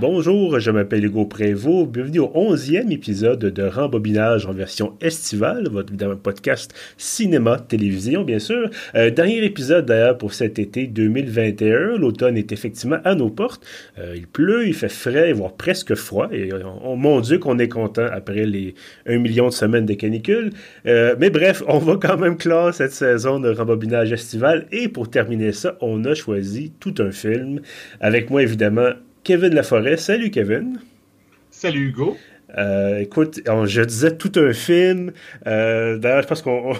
Bonjour, je m'appelle Hugo Prévost. Bienvenue au 11e épisode de Rembobinage en version estivale, votre podcast cinéma-télévision, bien sûr. Euh, dernier épisode d'ailleurs pour cet été 2021. L'automne est effectivement à nos portes. Euh, il pleut, il fait frais, voire presque froid. Et mon Dieu qu'on est content après les 1 million de semaines de canicule. Euh, mais bref, on va quand même clore cette saison de Rembobinage estival. Et pour terminer ça, on a choisi tout un film. Avec moi, évidemment, Kevin Laforêt. Salut Kevin. Salut Hugo. Euh, écoute, je disais tout un film. Euh, d'ailleurs, je pense qu'on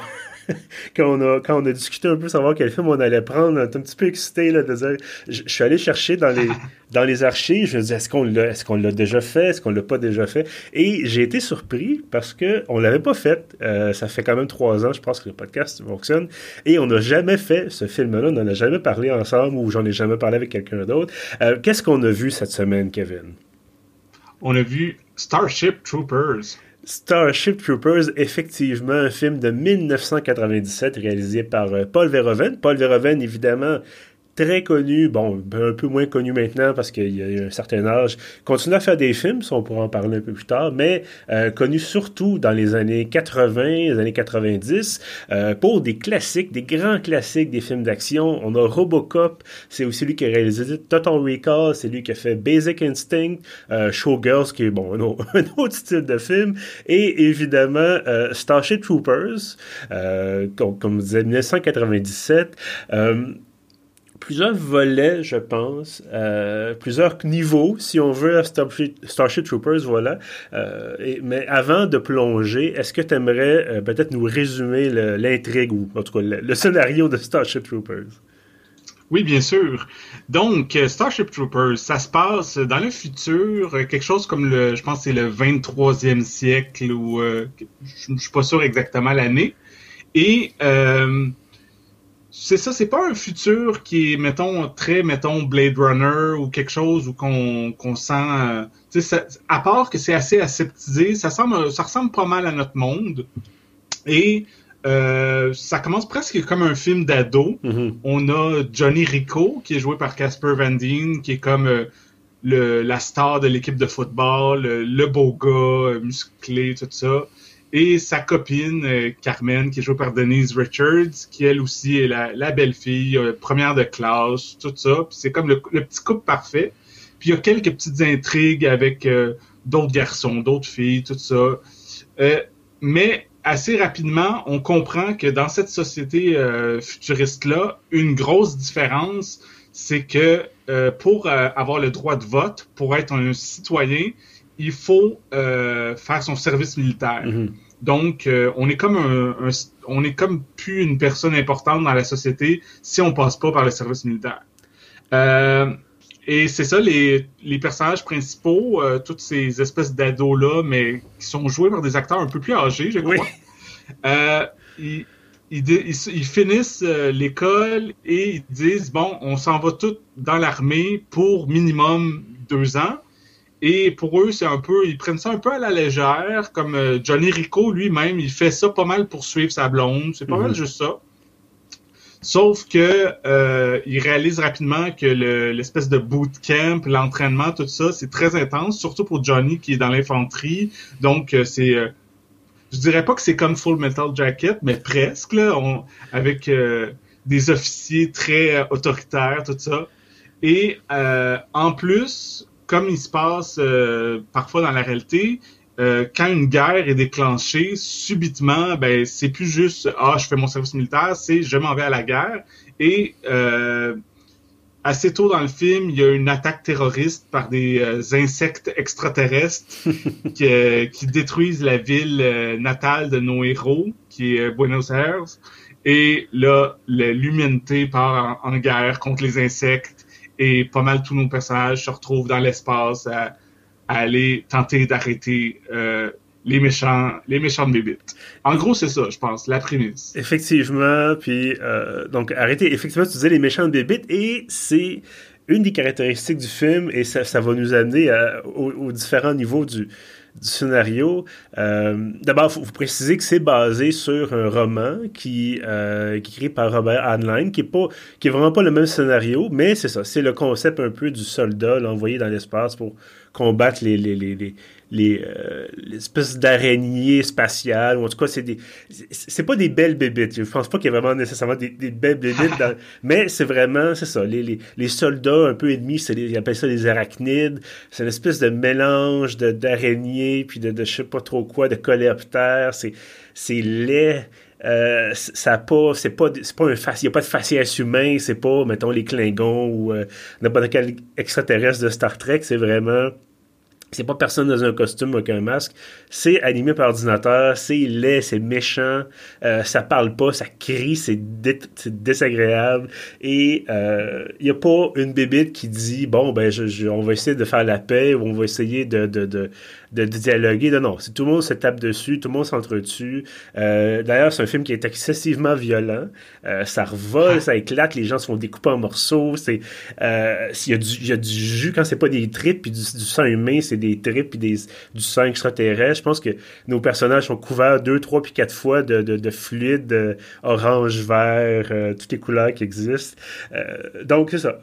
quand on a quand on a discuté un peu savoir quel film on allait prendre, on était un petit peu excité là, de dire. Je, suis allé chercher dans les dans les archives. Je me disais est-ce qu'on l'a est-ce qu'on l'a déjà fait, est-ce qu'on l'a pas déjà fait? Et j'ai été surpris parce que on l'avait pas fait. Euh, ça fait quand même trois ans, je pense que le podcast fonctionne. Et on n'a jamais fait ce film-là. On n'en a jamais parlé ensemble ou j'en ai jamais parlé avec quelqu'un d'autre. Euh, qu'est-ce qu'on a vu cette semaine, Kevin? On a vu Starship Troopers. Starship Troopers, effectivement, un film de 1997 réalisé par euh, Paul Verhoeven. Paul Verhoeven, évidemment, très connu, bon, un peu moins connu maintenant parce qu'il a un certain âge, continue à faire des films, on pourra en parler un peu plus tard, mais euh, connu surtout dans les années 80, les années 90, euh, pour des classiques, des grands classiques des films d'action. On a Robocop, c'est aussi lui qui a réalisé Total Recall, c'est lui qui a fait Basic Instinct, euh, Showgirls, qui est bon, un autre, un autre, style de film, et évidemment Starship Troopers, comme, comme je disais, 1997 plusieurs volets, je pense, euh, plusieurs niveaux, si on veut, à Starship, Troopers, voilà. Euh, mais avant de plonger, est-ce que tu aimerais euh, peut-être nous résumer l'intrigue ou en tout cas le, scénario de Starship Troopers? Oui, bien sûr. Donc, Starship Troopers, ça se passe dans le futur, quelque chose comme le, je pense, c'est le 23e siècle ou je, ne suis pas sûr exactement l'année. Et c'est ça, c'est pas un futur qui est, mettons, très, mettons, Blade Runner ou quelque chose où qu'on sent... Euh, ça, à part que c'est assez aseptisé, ça, semble, ça ressemble pas mal à notre monde. Et euh, ça commence presque comme un film d'ado. Mm-hmm. On a Johnny Rico, qui est joué par Casper Van Dien, qui est comme euh, le, la star de l'équipe de football, le beau gars, musclé, tout ça et sa copine euh, Carmen, qui est jouée par Denise Richards, qui elle aussi est la, belle-fille, euh, première de classe, tout ça. c'est comme le, petit couple parfait. Puis il y a quelques petites intrigues avec euh, d'autres garçons, d'autres filles, tout ça. mais assez rapidement, on comprend que dans cette société futuriste-là, une grosse différence, c'est que pour avoir le droit de vote, pour être un citoyen, il faut euh, faire son service militaire. Mhm. Donc, euh, on est comme un, on est comme plus une personne importante dans la société si on passe pas par le service militaire. Euh, et c'est ça, les, les personnages principaux, toutes ces espèces d'ados là, mais qui sont joués par des acteurs un peu plus âgés, je crois. ils, ils, finissent l'école et ils disent bon, on s'en va tous dans l'armée pour minimum deux ans. Et pour eux, c'est un peu, ils prennent ça un peu à la légère, comme euh, Johnny Rico lui-même, il fait ça pas mal pour suivre sa blonde, c'est pas mal mhm. juste ça. Sauf que euh, il réalise rapidement que l'espèce de bootcamp, l'entraînement, tout ça, c'est très intense, surtout pour Johnny qui est dans l'infanterie. Donc euh, c'est, je dirais pas que c'est comme Full Metal Jacket, mais presque là, on, avec des officiers très autoritaires, tout ça. Et en plus, comme il se passe euh, parfois dans la réalité, euh, quand une guerre est déclenchée, subitement, ben c'est plus juste ah je fais mon service militaire, c'est je m'en vais à la guerre. Et euh, assez tôt dans le film, il y a une attaque terroriste par des insectes extraterrestres qui, qui, détruisent la ville natale de nos héros, qui est Buenos Aires. Et là, l'humanité part en guerre contre les insectes et pas mal tous nos personnages se retrouvent dans l'espace à, aller tenter d'arrêter euh, les méchants, les méchants de bébites. En gros, c'est ça, je pense, la prémisse. Effectivement, puis euh, donc arrêter. Effectivement, tu disais les méchants de bébites et c'est une des caractéristiques du film et ça, va nous amener à, aux, différents niveaux du du scénario, euh, d'abord, il faut, préciser que c'est basé sur un roman qui, euh, est écrit par Robert Heinlein, qui est pas, qui est vraiment pas le même scénario, mais c'est ça, c'est le concept un peu du soldat envoyé dans l'espace pour combattre les, les, les, les les euh, l'espèce d'araignée spatiale ou en tout cas c'est des c'est pas des belles bébites. Je pense pas qu'il y ait vraiment nécessairement des, des belles bébites mais c'est vraiment c'est ça les, les, les, soldats un peu ennemis c'est ils appellent ça des arachnides. C'est une espèce de mélange de d'araignées puis de, de je sais pas trop quoi de coléoptères. C'est c'est laid euh, ça pas c'est pas c'est pas un il y a pas de faciès humain c'est pas mettons les Klingons ou euh, n'importe quel extraterrestre de Star Trek. C'est vraiment c'est pas personne dans un costume avec un masque. C'est animé par ordinateur, c'est laid, c'est méchant, euh, ça parle pas, ça crie, c'est désagréable. Et il euh, y a pas une bébite qui dit bon ben je, on va essayer de faire la paix ou on va essayer de, de, dialoguer. Non, non, tout le monde se tape dessus, tout le monde s'entretue. Euh, D'ailleurs, c'est un film qui est excessivement violent. Euh, ça revole, ça éclate, les gens se font découper en morceaux. C'est euh, il y, a du, y a du jus quand c'est pas des tripes puis du, sang humain, c'est des tripes puis des, du sang extraterrestre. Je pense que nos personnages sont couverts deux, trois puis quatre fois de, de, de fluide euh, orange, vert, euh, toutes les couleurs qui existent. Donc c'est ça.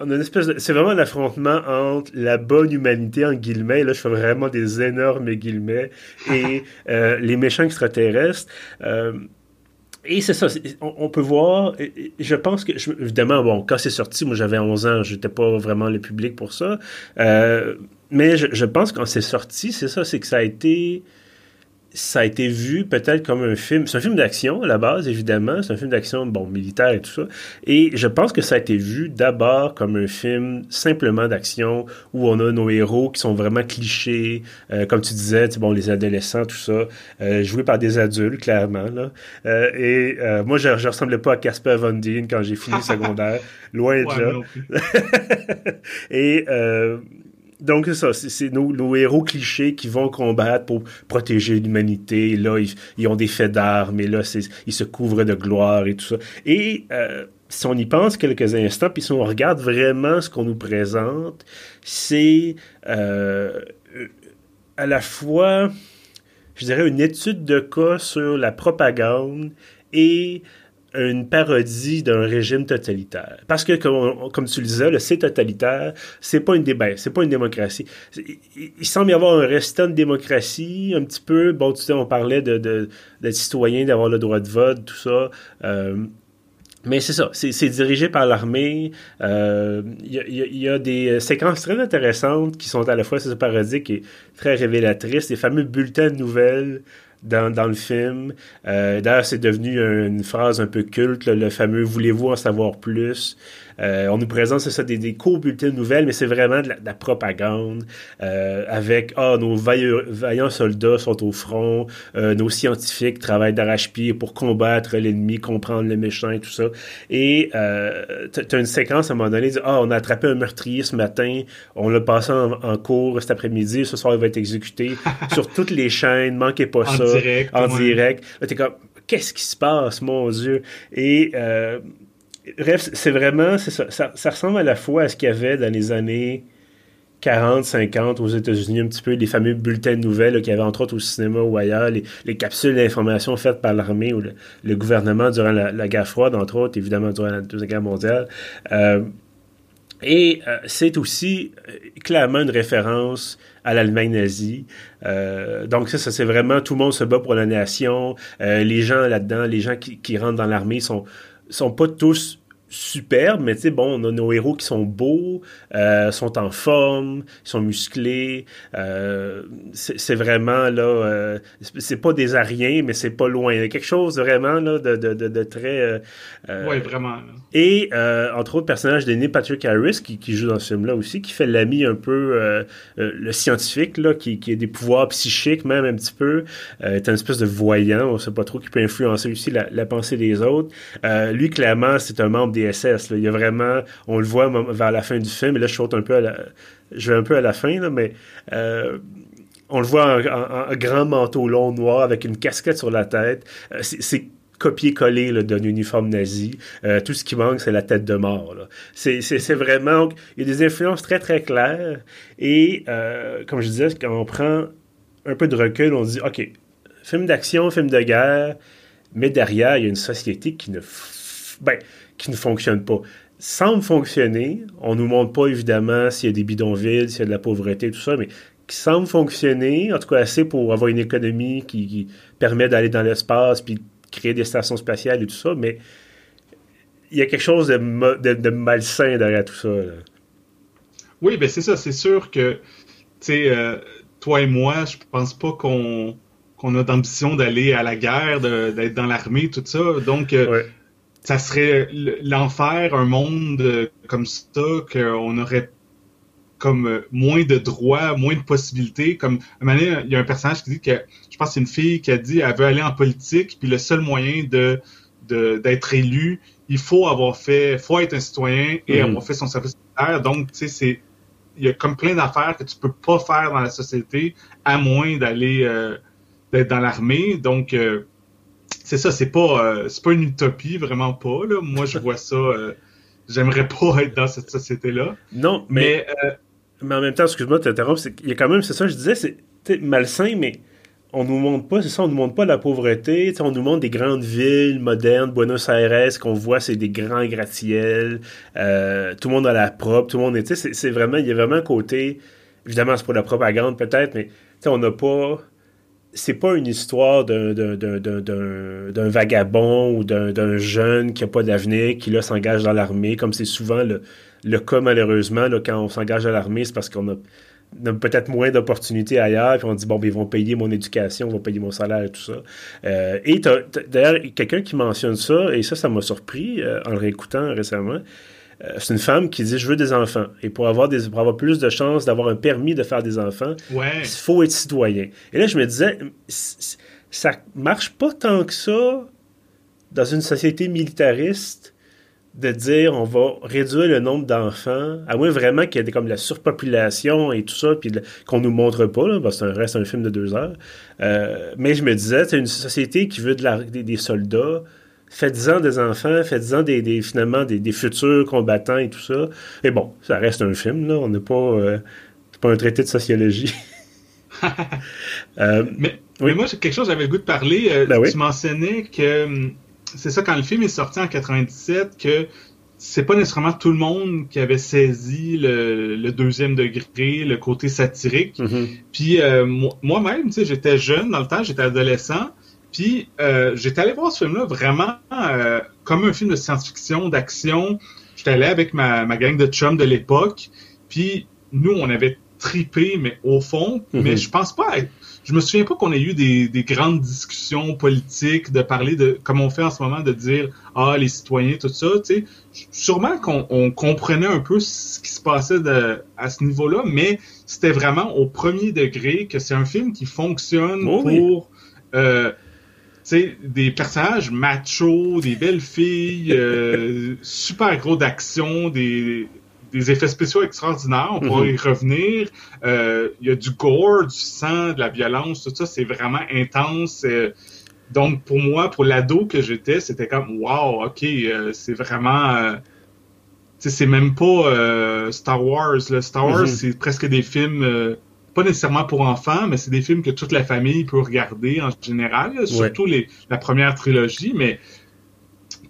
On a une espèce de, c'est vraiment l'affrontement entre la bonne humanité en guillemets. Là, je fais vraiment des énormes guillemets, et euh, les méchants extraterrestres. Euh, et c'est ça, on, peut voir, je pense que, évidemment, bon, quand c'est sorti, moi j'avais 11 ans, j'étais pas vraiment le public pour ça, euh, mais je, je, pense que quand c'est sorti, c'est ça, c'est que ça a été ça a été vu peut-être comme un film. C'est un film d'action à la base, évidemment. C'est un film d'action, bon, militaire et tout ça. Et je pense que ça a été vu d'abord comme un film simplement d'action où on a nos héros qui sont vraiment clichés, euh, comme tu disais, bon, les adolescents, tout ça, euh, joués par des adultes, clairement. Là. Euh, et euh, moi, je, je ressemblais pas à Casper Van Dien quand j'ai fini le secondaire, loin de là. et euh, donc, c'est ça. C'est nos, héros clichés qui vont combattre pour protéger l'humanité. Là, ils, ont des faits d'armes et là, ils se couvrent de gloire et tout ça. Et euh, si on y pense quelques instants, puis si on regarde vraiment ce qu'on nous présente, c'est euh, à la fois, je dirais, une étude de cas sur la propagande et une parodie d'un régime totalitaire. Parce que, comme, tu le disais, c'est totalitaire, c'est pas une débat, c'est pas une démocratie. Il, semble y avoir un restant de démocratie, un petit peu. Bon, tu sais, on parlait de, de, d'être citoyen, d'avoir le droit de vote, tout ça. Euh, mais c'est ça, c'est dirigé par l'armée. Il euh, y, a des séquences très intéressantes qui sont à la fois parodiques et très révélatrices. Les fameux bulletins de nouvelles dans, dans le film. Euh, D'ailleurs, c'est devenu une phrase un peu culte, le fameux Voulez-vous en savoir plus euh, on nous présente, c'est ça, des, des courts bulletins de nouvelles, mais c'est vraiment de la, propagande euh, avec ah nos vaillants soldats sont au front, euh, nos scientifiques travaillent d'arrache-pied pour combattre l'ennemi, comprendre le méchant et tout ça. Et euh, t'as une séquence à un moment donné, ah on a attrapé un meurtrier ce matin, on l'a passé en, cours cet après-midi, ce soir il va être exécuté sur toutes les chaînes, manquez pas ça, en direct. t'es comme qu'est-ce qui se passe, mon Dieu? Et euh, bref, c'est vraiment, ça, ressemble à la fois à ce qu'il y avait dans les années 40, 50 aux États-Unis, un petit peu les fameux bulletins de nouvelles qu'il y avait entre autres au cinéma ou ailleurs, les, capsules d'information faites par l'armée ou le, gouvernement durant la, guerre froide, entre autres, évidemment durant la Deuxième Guerre mondiale. Euh, et euh, c'est aussi euh, clairement une référence à l'Allemagne nazie. donc ça, ça c'est vraiment tout le monde se bat pour la nation. les gens là-dedans, les gens qui rentrent dans l'armée sont sont pas tous superbes, mais tu sais, bon, on a nos héros qui sont beaux, euh, sont en forme, sont musclés. Euh, c'est vraiment, là, euh, c'est pas des Ariens, mais c'est pas loin. Il y a quelque chose vraiment, là, de, de, de, de très... Oui, vraiment. Et, entre autres, personnage Neil Patrick Harris, qui, qui, joue dans ce film-là aussi, qui fait l'ami un peu, le scientifique, là, qui, qui a des pouvoirs psychiques, même un petit peu, est un espèce de voyant, on sait pas trop, qui peut influencer aussi la, la pensée des autres. lui, clairement, c'est un membre des il y a vraiment, on le voit vers la fin du film, et là je un peu vais un peu à la fin, mais euh, on le voit en, grand manteau long noir avec une casquette sur la tête. Euh, c'est copier-coller d'un uniforme nazi. Euh, tout ce qui manque, c'est la tête de mort. C'est vraiment... Il y a des influences très, très claires. Et, comme je disais, quand on prend un peu de recul, on dit, OK, film d'action, film de guerre, mais derrière, il y a une société qui ne, ben, qui ne fonctionne pas. Semble fonctionner. On nous montre pas, évidemment, s'il y a des bidonvilles, s'il y a de la pauvreté, tout ça, mais qui semble fonctionner, en tout cas assez pour avoir une économie qui, permet d'aller dans l'espace puis créer des stations spatiales et tout ça, mais il y a quelque chose de, de, malsain derrière tout ça. Oui, ben c'est ça, c'est sûr que, tu sais, euh, toi et moi, je pense pas qu'on qu'on a d'ambition d'aller à la guerre, d'être dans l'armée, tout ça. Donc, euh, ça serait l'enfer, un monde euh, comme ça, qu'on aurait comme euh, moins de droits, moins de possibilités. Comme un moment il y a un personnage qui dit que, je pense que c'est une fille qui a dit, elle veut aller en politique, puis le seul moyen de d'être élu, il faut avoir fait, faut être un citoyen et mm-hmm. avoir fait son service militaire. Donc, tu sais, c'est il y a comme plein d'affaires que tu peux pas faire dans la société à moins d'aller euh, d'être dans l'armée. Donc euh, c'est ça, c'est pas euh, c'est pas une utopie, vraiment pas. Là. Moi je vois ça. J'aimerais pas être dans cette société-là. Non, mais, mais, en même temps, excuse-moi de t'interrompre, il y a quand même, c'est ça, je disais, c'est malsain, mais on nous montre pas, c'est ça, on nous montre pas la pauvreté, on nous montre des grandes villes modernes, Buenos Aires, qu'on voit, c'est des grands gratte-ciels, euh, tout le monde a la propre, tout le monde est, c'est vraiment, il y a vraiment un côté, évidemment, c'est pour la propagande peut-être, mais on n'a pas, c'est pas une histoire d'un vagabond ou d'un jeune qui a pas d'avenir, qui là s'engage dans l'armée, comme c'est souvent le, le cas malheureusement, là, quand on s'engage dans l'armée, c'est parce qu'on a peut-être moins d'opportunités ailleurs, puis on dit, bon, ben, ils vont payer mon éducation, ils vont payer mon salaire et tout ça. Euh, et d'ailleurs, quelqu'un qui mentionne ça, et ça, ça m'a surpris euh, en le réécoutant récemment, c'est une femme qui dit, je veux des enfants. Et pour avoir, des, pour avoir plus de chances d'avoir un permis de faire des enfants, il faut être citoyen. Et là, je me disais, ça marche pas tant que ça dans une société militariste de dire on va réduire le nombre d'enfants, à moins vraiment qu'il y ait comme la surpopulation et tout ça, puis qu'on nous montre pas, là, parce que ça reste un film de deux heures. Euh, mais je me disais, c'est une société qui veut de la, des, soldats, faites-en des enfants, faites-en des, finalement des, futurs combattants et tout ça. Et bon, ça reste un film, là, on n'est pas, euh, pas un traité de sociologie. Euh, mais, moi, c'est quelque chose, j'avais le goût de parler. Ben tu mentionnais que hum, c'est ça, quand le film est sorti en 97, que c'est pas nécessairement tout le monde qui avait saisi le, deuxième degré, le côté satirique. Mm-hmm. Puis euh, moi-même, tu sais, j'étais jeune dans le temps, j'étais adolescent. Puis euh, j'étais allé voir ce film-là vraiment euh, comme un film de science-fiction, d'action. J'étais allé avec ma, ma gang de chums de l'époque. Puis nous, on avait tripé, mais au fond. Mm-hmm. Mais je pense pas je me souviens pas qu'on ait eu des, des, grandes discussions politiques, de parler de, comme on fait en ce moment, de dire, ah, les citoyens, tout ça, tu sais. Sûrement qu'on on comprenait un peu ce qui se passait de, à ce niveau-là, mais c'était vraiment au premier degré que c'est un film qui fonctionne oh pour, euh, sais, des personnages machos, des belles filles, euh, super gros d'action, des, des effets spéciaux extraordinaires, on pourrait mhm. y revenir. Euh, il y a du gore, du sang, de la violence, tout ça, c'est vraiment intense. Euh, donc pour moi, pour l'ado que j'étais, c'était comme wow, ok, c'est vraiment, c'est même pas Star Wars. Star Wars, mhm. c'est presque des films pas nécessairement pour enfants, mais c'est des films que toute la famille peut regarder en général, surtout les, la première trilogie, mais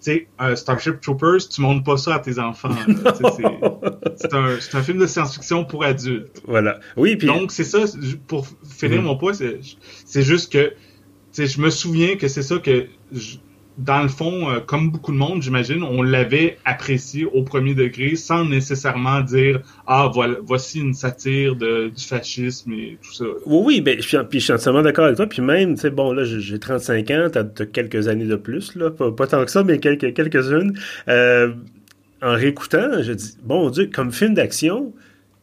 sais, Starship Troopers, tu montres pas ça à tes enfants. c'est un, un, film de science-fiction pour adultes. Voilà. Oui, puis... Donc, c'est ça, pour finir mm. mon point, c'est juste que je me souviens que c'est ça que dans le fond, euh, comme beaucoup de monde, j'imagine, on l'avait apprécié au premier degré sans nécessairement dire Ah, voilà, voici une satire de, du fascisme et tout ça. Oui, oui, ben, je suis, puis je suis entièrement d'accord avec toi. Puis même, tu sais, bon, là, j'ai 35 ans, t'as as quelques années de plus, là, pas, tant que ça, mais quelques, quelques-unes. Euh, en réécoutant, je dis Bon Dieu, comme film d'action,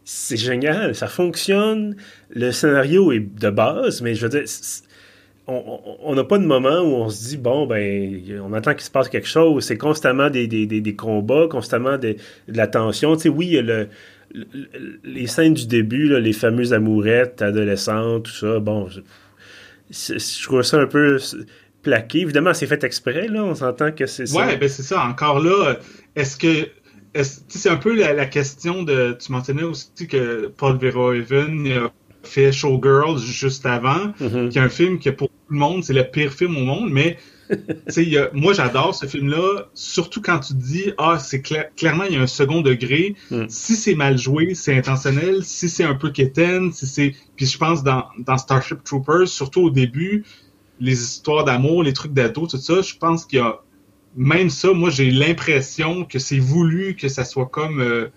c'est génial, ça fonctionne, le scénario est de base, mais je veux dire, on n'a pas de moment où on se dit, bon, ben, on attend qu'il se passe quelque chose. C'est constamment des, combats, constamment de la tension. Oui, le, les scènes du début, les fameuses amourettes adolescentes, tout ça, bon, je, je trouve ça un peu plaqué. Évidemment, c'est fait exprès, là. On s'entend que c'est ça. Ouais, ben c'est ça. Encore là, est-ce que. c'est un peu la, question de. Tu mentionnais aussi que Paul Verhoeven fait Showgirls juste avant, Mhm. qui est un film que pour tout le monde, c'est le pire film au monde, mais y a- moi j'adore ce film-là, surtout quand tu dis, ah, c'est cla- clairement, il y a un second degré. Mm. Si c'est mal joué, c'est intentionnel. Si c'est un peu quétaine, si c'est... Puis je pense dans, dans Starship Troopers, surtout au début, les histoires d'amour, les trucs d'ado, tout ça, je pense qu'il y a... Même ça, moi j'ai l'impression que c'est voulu que ça soit comme... euh,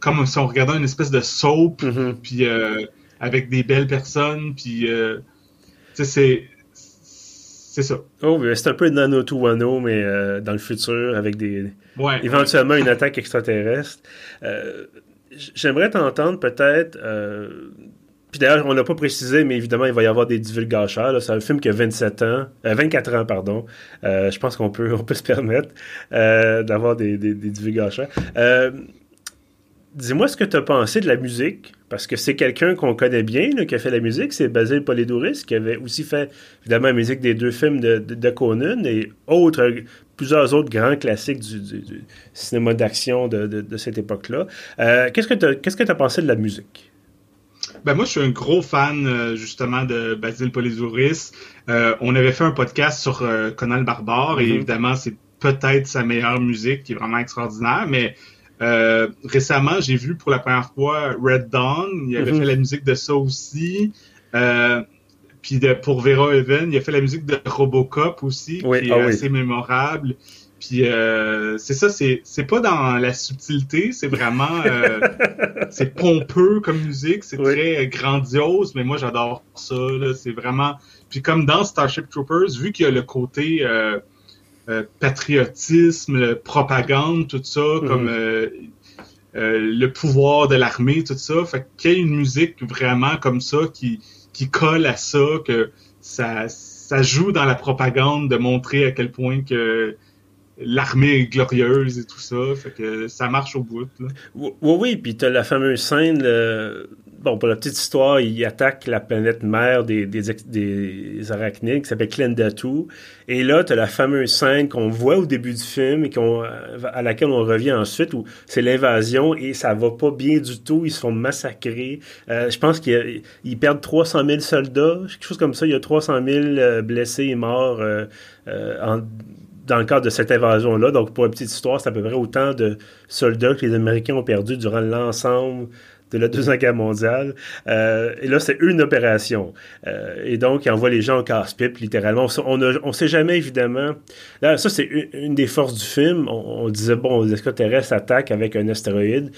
comme si on regardait une espèce de soap, Mhm. puis euh, avec des belles personnes, puis euh, c'est c'est ça. Oh, c'est un peu Nano to Wano, mais euh, dans le futur, avec des Ouais. éventuellement une attaque extraterrestre. Euh, J'aimerais t'entendre peut-être. puis d'ailleurs, on l'a pas précisé, mais évidemment, il va y avoir des divulgateurs. C'est un film qui a 27 ans, euh, 24 ans, pardon. Je pense qu'on peut, on peut se permettre d'avoir des, des, des divulgateurs. Euh, Dis-moi ce que tu as pensé de la musique, parce que c'est quelqu'un qu'on connaît bien, là, qui a fait la musique, c'est Basil Polidouris, qui avait aussi fait, évidemment, la musique des deux films de, de, de Conan et autres, plusieurs autres grands classiques du, du- du cinéma d'action de, de- cette époque-là. Euh, Qu'est-ce que tu as, qu'est-ce que as pensé de la musique? Ben moi, je suis un gros fan euh, justement de Basile Polizouris. Euh, on avait fait un podcast sur euh, Conan le Barbare et Mhm. évidemment, c'est peut-être sa meilleure musique qui est vraiment extraordinaire, mais euh, récemment, j'ai vu pour la première fois Red Dawn. Il avait Mhm. fait la musique de ça aussi. Euh, puis de, pour Vera Even, il a fait la musique de Robocop aussi, Oui, qui est ah oui. assez mémorable. Puis euh, c'est ça, c'est pas dans la subtilité, c'est vraiment euh, c'est pompeux comme musique, c'est Oui. très grandiose, mais moi j'adore ça. C'est vraiment. Puis comme dans Starship Troopers, vu qu'il y a le côté euh, euh, patriotisme, propagande, tout ça, comme Mhm. euh, euh, le pouvoir de l'armée, tout ça, fait qu'il y a une musique vraiment comme ça qui qui colle à ça, que ça ça joue dans la propagande de montrer à quel point que l'armée est glorieuse et tout ça, fait que ça marche au bout. Là. Oui, oui, puis tu as la fameuse scène, le- bon, pour la petite histoire, il attaque la planète mère des, des, arachnides qui s'appelle Klendatu. Et là, tu as la fameuse scène qu'on voit au début du film et à laquelle on revient ensuite, où c'est l'invasion et ça va pas bien du tout. Ils se font massacrer. Euh, je pense qu'ils ils perdent 300 000 soldats, quelque chose comme ça. Il y a 300 000 euh, blessés et morts euh, dans le cadre de cette invasion-là. Donc, pour une petite histoire, c'est à peu près autant de soldats que les Américains ont perdu durant l'ensemble de la Deuxième Guerre mondiale. Euh, et là, c'est une opération. Euh, et donc, ils envoient les gens en casse-pipe, littéralement. On ne sait jamais, évidemment. Là, ça, c'est une, des forces du film. On, on disait, bon, les extraterrestres attaquent avec un astéroïde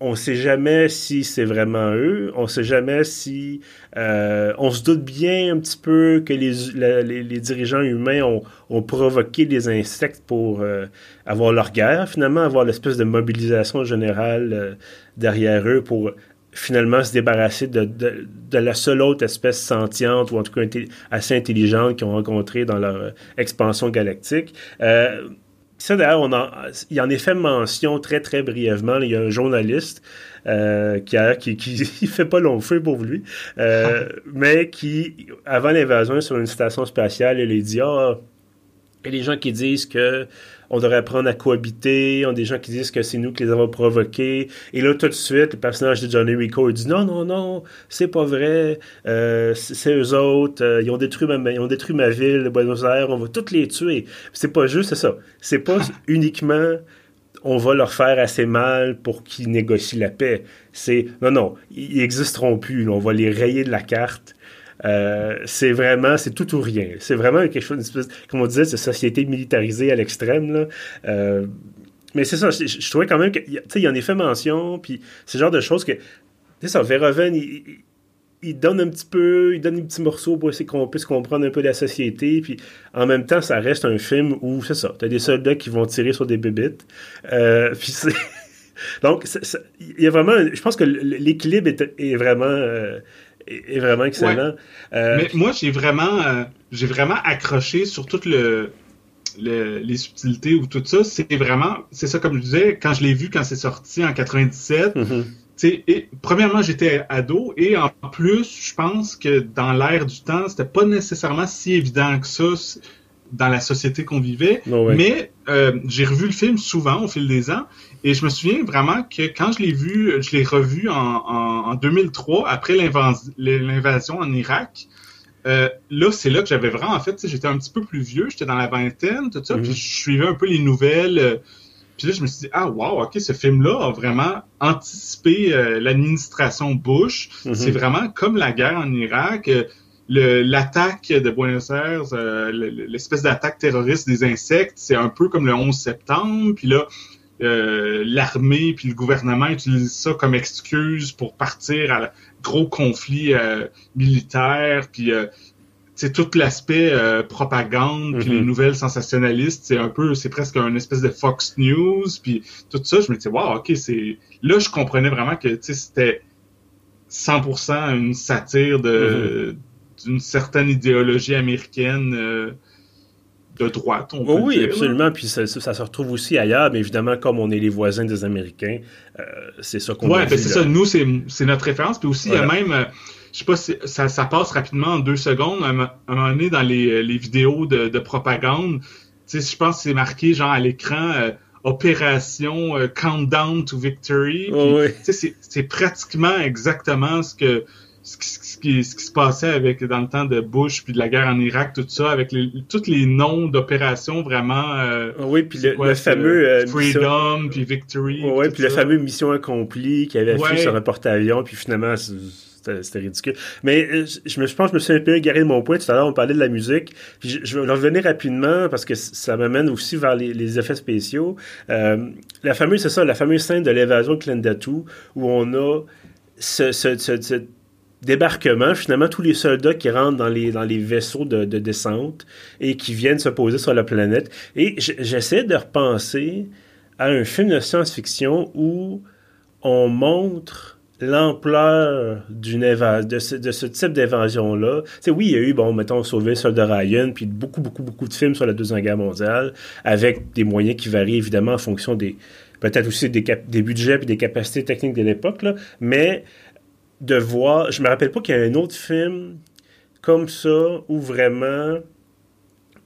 on sait jamais si c'est vraiment eux, on sait jamais si euh, on se doute bien un petit peu que les, les, les, dirigeants humains ont, ont, provoqué des insectes pour euh, avoir leur guerre, finalement avoir l'espèce de mobilisation générale euh, derrière eux pour finalement se débarrasser de, de, de, la seule autre espèce sentiente ou en tout cas assez intelligente qu'ils ont rencontrée dans leur expansion galactique. Euh, ça, d'ailleurs, on en, il en est fait mention très, très brièvement. Il y a un journaliste euh, qui, a, qui, qui fait pas long feu pour lui, euh, mais qui, avant l'invasion sur une station spatiale, il dit Ah, il y a des gens qui disent que on devrait apprendre à cohabiter, y a des gens qui disent que c'est nous qui les avons provoqués. Et là, tout de suite, le personnage de Johnny Rico, il dit non, non, non, c'est pas vrai, euh, c'est eux autres, euh, ils, ont détruit ma, ils ont détruit ma ville de Buenos Aires, on va toutes les tuer. C'est pas juste, ça. C'est pas uniquement on va leur faire assez mal pour qu'ils négocient la paix. C'est non, non, ils n'existeront plus, là, on va les rayer de la carte. Euh, c'est vraiment, c'est tout ou rien. C'est vraiment quelque chose, espèce, comme on disait, c'est société militarisée à l'extrême. Là. Euh, mais c'est ça, je, je, trouvais quand même que, tu sais, il en est fait mention, puis le genre de choses que, tu sais, ça, Verhoeven, il, donne un petit peu, il donne un petit morceau pour essayer qu'on puisse comprendre un peu la société, puis en même temps, ça reste un film où, c'est ça, t'as des soldats qui vont tirer sur des bébites, euh, puis c'est... Donc, il y a vraiment, je pense que l'équilibre est, est, vraiment... est vraiment excellent. Ouais. Euh, Mais moi, j'ai vraiment, euh, j'ai vraiment accroché sur toutes le, le, les subtilités ou tout ça. C'est vraiment, c'est ça comme je disais, quand je l'ai vu quand c'est sorti en 97. Mm -hmm. Et, premièrement, j'étais ado et en plus, je pense que dans l'air du temps, c'était pas nécessairement si évident que ça. Dans la société qu'on vivait. Mais euh, j'ai revu le film souvent au fil des ans et je me souviens vraiment que quand je l'ai vu, je l'ai revu en, en, 2003 après l'invasion en Irak. Euh, là, c'est là que j'avais vraiment, en fait, j'étais un petit peu plus vieux, j'étais dans la vingtaine, tout ça, puis mhm. je suivais un peu les nouvelles. Euh, puis là, je me suis dit, ah, wow, OK, ce film-là a vraiment anticipé l'administration Bush. Mhm. C'est vraiment comme la guerre en Irak. L'attaque de Buenos Aires, l'espèce d'attaque terroriste des insectes, c'est un peu comme le 11 septembre. Puis là, l'armée puis le gouvernement utilisent ça comme excuse pour partir à, gros conflit euh, militaire, puis c'est euh, tout l'aspect euh, propagande, puis les mhm. nouvelles sensationnalistes, c'est un peu, c'est presque un espèce de Fox News, puis tout ça, je me disais, wow, ok, c'est, là, je comprenais vraiment que, c'était 100% une satire de, mhm. D'une certaine idéologie américaine de droite. On oui, oui absolument. Puis ça, se retrouve aussi ailleurs, mais évidemment, comme on est les voisins des Américains, euh, c'est ça qu'on Oui, ben c'est ça. Nous, c'est notre référence. Puis aussi, il y a même, euh, je sais pas si ça, ça, passe rapidement en deux secondes, à un moment donné, dans les, les vidéos de, de propagande, tu sais, je pense que c'est marqué, genre, à l'écran, euh, Opération Countdown to Victory. oui. C'est pratiquement exactement ce que ce qui, ce qui, se passait avec dans le temps de Bush puis de la guerre en Irak tout ça avec les, tous les noms d'opérations vraiment euh, oui puis le, fameux euh, Freedom puis Victory oui puis, le fameux mission accomplie qui avait fait sur un porte-avions puis finalement c'était ridicule. Mais euh, je, me, je pense que je me suis un peu égaré de mon point. Tout à l'heure, on parlait de la musique. je, je, vais revenir rapidement parce que ça m'amène aussi vers les, les effets spéciaux. Euh, la fameuse, c'est ça, la fameuse scène de l'évasion de Clendatou où on a ce, ce, ce débarquement, finalement, tous les soldats qui rentrent dans les, dans les vaisseaux de, de descente et qui viennent se poser sur la planète. Et j'essaie de repenser à un film de science-fiction où on montre l'ampleur d'une de ce, de ce type d'évasion-là. Oui, il y a eu, bon, mettons, Sauver Soldat Ryan, puis beaucoup, beaucoup, beaucoup de films sur la Deuxième Guerre mondiale, avec des moyens qui varient évidemment en fonction des, peut-être aussi des, des budgets et des capacités techniques de l'époque, mais de voir. Je me rappelle pas qu'il y a un autre film comme ça où vraiment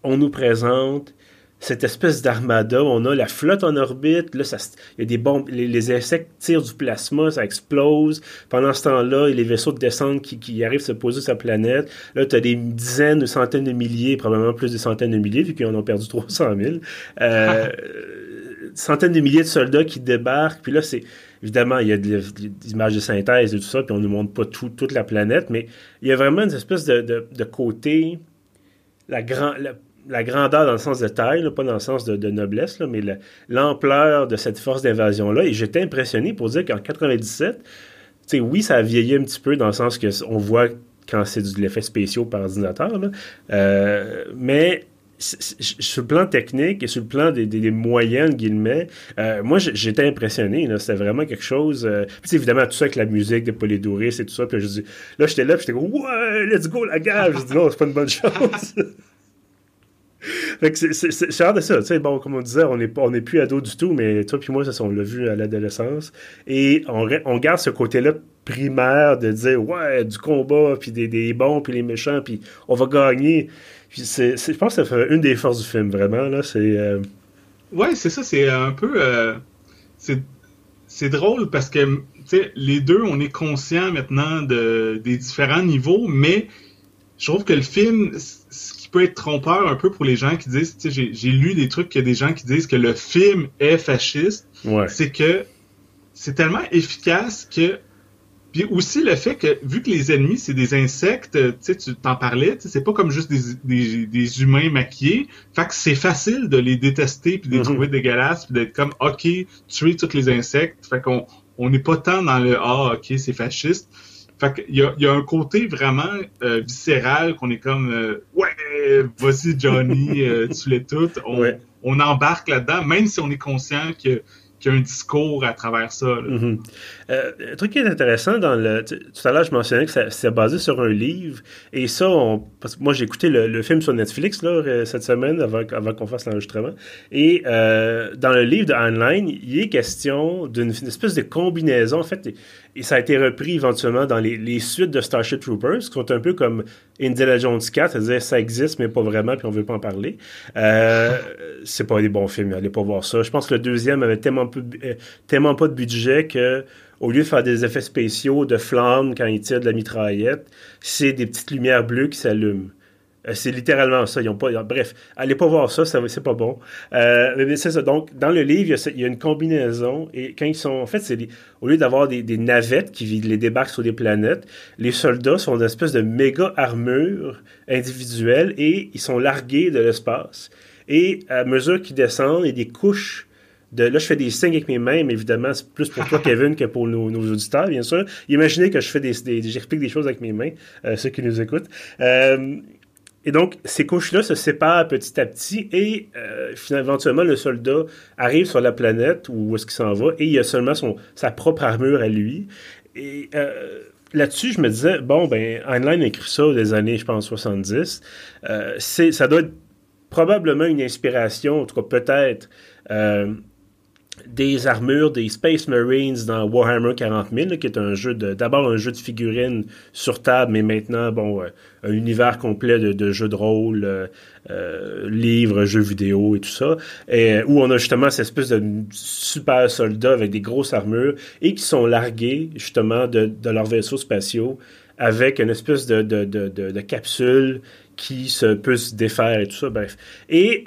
on nous présente cette espèce d'armada. On a la flotte en orbite. Là, il y a des bombes. Les, insectes tirent du plasma, ça explose. Pendant ce temps-là, il y a les vaisseaux de descente qui, qui arrivent se poser sur la planète. Là, tu as des dizaines ou centaines de milliers, probablement plus de centaines de milliers, vu qu'ils en ont perdu 300 000. Euh, centaines de milliers de soldats qui débarquent. Puis là, c'est évidemment, il y a des images de synthèse et tout ça, puis on ne nous montre pas toute la planète, mais il y a vraiment une espèce de, côté, la, la, grandeur dans le sens de taille, pas dans le sens de, noblesse, mais l'ampleur de cette force d'invasion-là. Et j'étais impressionné pour dire qu'en 97, oui, ça a vieilli un petit peu dans le sens qu'on voit quand c'est de l'effet spécial par ordinateur, euh, mais sur le plan technique et sur le plan des, moyens, guillemets, euh, moi, j'étais impressionné. C'était vraiment quelque chose... Euh, puis évidemment, tout ça avec la musique de Polydorus et tout ça. Puis là, là j'étais là, puis j'étais comme « Ouais, let's go, la gage! » Je dis « Non, c'est pas une bonne chose. » Fait que c'est hâte de ça. Tu sais, bon, comme on disait, on n'est on est plus ado du tout, mais toi puis moi, ça, on l'a vu à l'adolescence. Et on, on garde ce côté-là primaire de dire, ouais, du combat, puis des, des bons, puis les méchants, puis on va gagner je pense que ça fait une des forces du film, vraiment. Là, c'est, euh, Ouais, c'est ça. C'est un peu. Euh, c'est drôle parce que les deux, on est conscient maintenant de, des différents niveaux, mais je trouve que le film, ce qui peut être trompeur un peu pour les gens qui disent, j'ai lu des trucs qu'il y a des gens qui disent que le film est fasciste, c'est que c'est tellement efficace que puis aussi le fait que, vu que les ennemis, c'est des insectes, tu sais, tu t'en parlais, c'est pas comme juste des, des, des, humains maquillés. Fait que c'est facile de les détester, puis de les mhm. trouver dégueulasses, puis d'être comme, OK, tuer tous les insectes. Fait qu'on on n'est pas tant dans le, ah, OK, c'est fasciste. Fait qu'il y a, y a un côté vraiment euh, viscéral qu'on est comme, euh, ouais, vas-y Johnny, euh, tu les toutes. On, on embarque là-dedans, même si on est conscient que a un discours à travers ça. Mm-hmm. Euh, truc qui est intéressant dans le. Tout à l'heure, je mentionnais que c'est basé sur un livre. Et ça, parce que moi, j'ai écouté le, film sur Netflix là, cette semaine avant, qu'on fasse l'enregistrement. Et euh, dans le livre de Heinlein, il est question d'une espèce de combinaison. En fait, et ça a été repris éventuellement dans les, suites de Starship Troopers, qui sont un peu comme Indiana Jones 4, c'est-à-dire ça existe, mais pas vraiment, puis on veut pas en parler. Euh, c'est pas des bons films, allez pas voir ça. Je pense que le deuxième avait tellement, peu, euh, tellement pas de budget que au lieu de faire des effets spéciaux de flammes quand ils tirent de la mitraillette, c'est des petites lumières bleues qui s'allument. Euh, c'est littéralement ça. Ils ont pas, bref, allez pas voir ça, ça c'est pas bon. Euh, mais c'est ça. Donc, dans le livre, il y, a, une combinaison. Et quand ils sont. En fait, c'est au lieu d'avoir des, navettes qui les débarquent sur des planètes, les soldats sont une espèce de méga armure individuelle et ils sont largués de l'espace. Et à mesure qu'ils descendent, il y a des couches de, là, je fais des signes avec mes mains, mais évidemment, c'est plus pour toi, Kevin, que pour nos, auditeurs, bien sûr. Imaginez que je fais des, j'explique des choses avec mes mains, euh, ceux qui nous écoutent. Euh, et donc, ces couches-là se séparent petit à petit et euh, finalement, éventuellement, le soldat arrive sur la planète où est-ce qu'il s'en va et il a seulement son, sa propre armure à lui. Et euh, là-dessus, je me disais, bon, ben, Heinlein écrit ça des années, je pense, 70. Euh, ça doit être probablement une inspiration, en tout cas peut-être, des armures des Space Marines dans Warhammer 40 000, qui est un jeu de d'abord un jeu de figurines sur table, mais maintenant bon euh, un univers complet de, jeux de rôle, euh, euh, livres, jeux vidéo et tout ça, où on a justement cette espèce de super soldats avec des grosses armures et qui sont largués justement de, leurs vaisseaux spatiaux avec une espèce de, de, capsule qui se peut se défaire et tout ça, bref. Et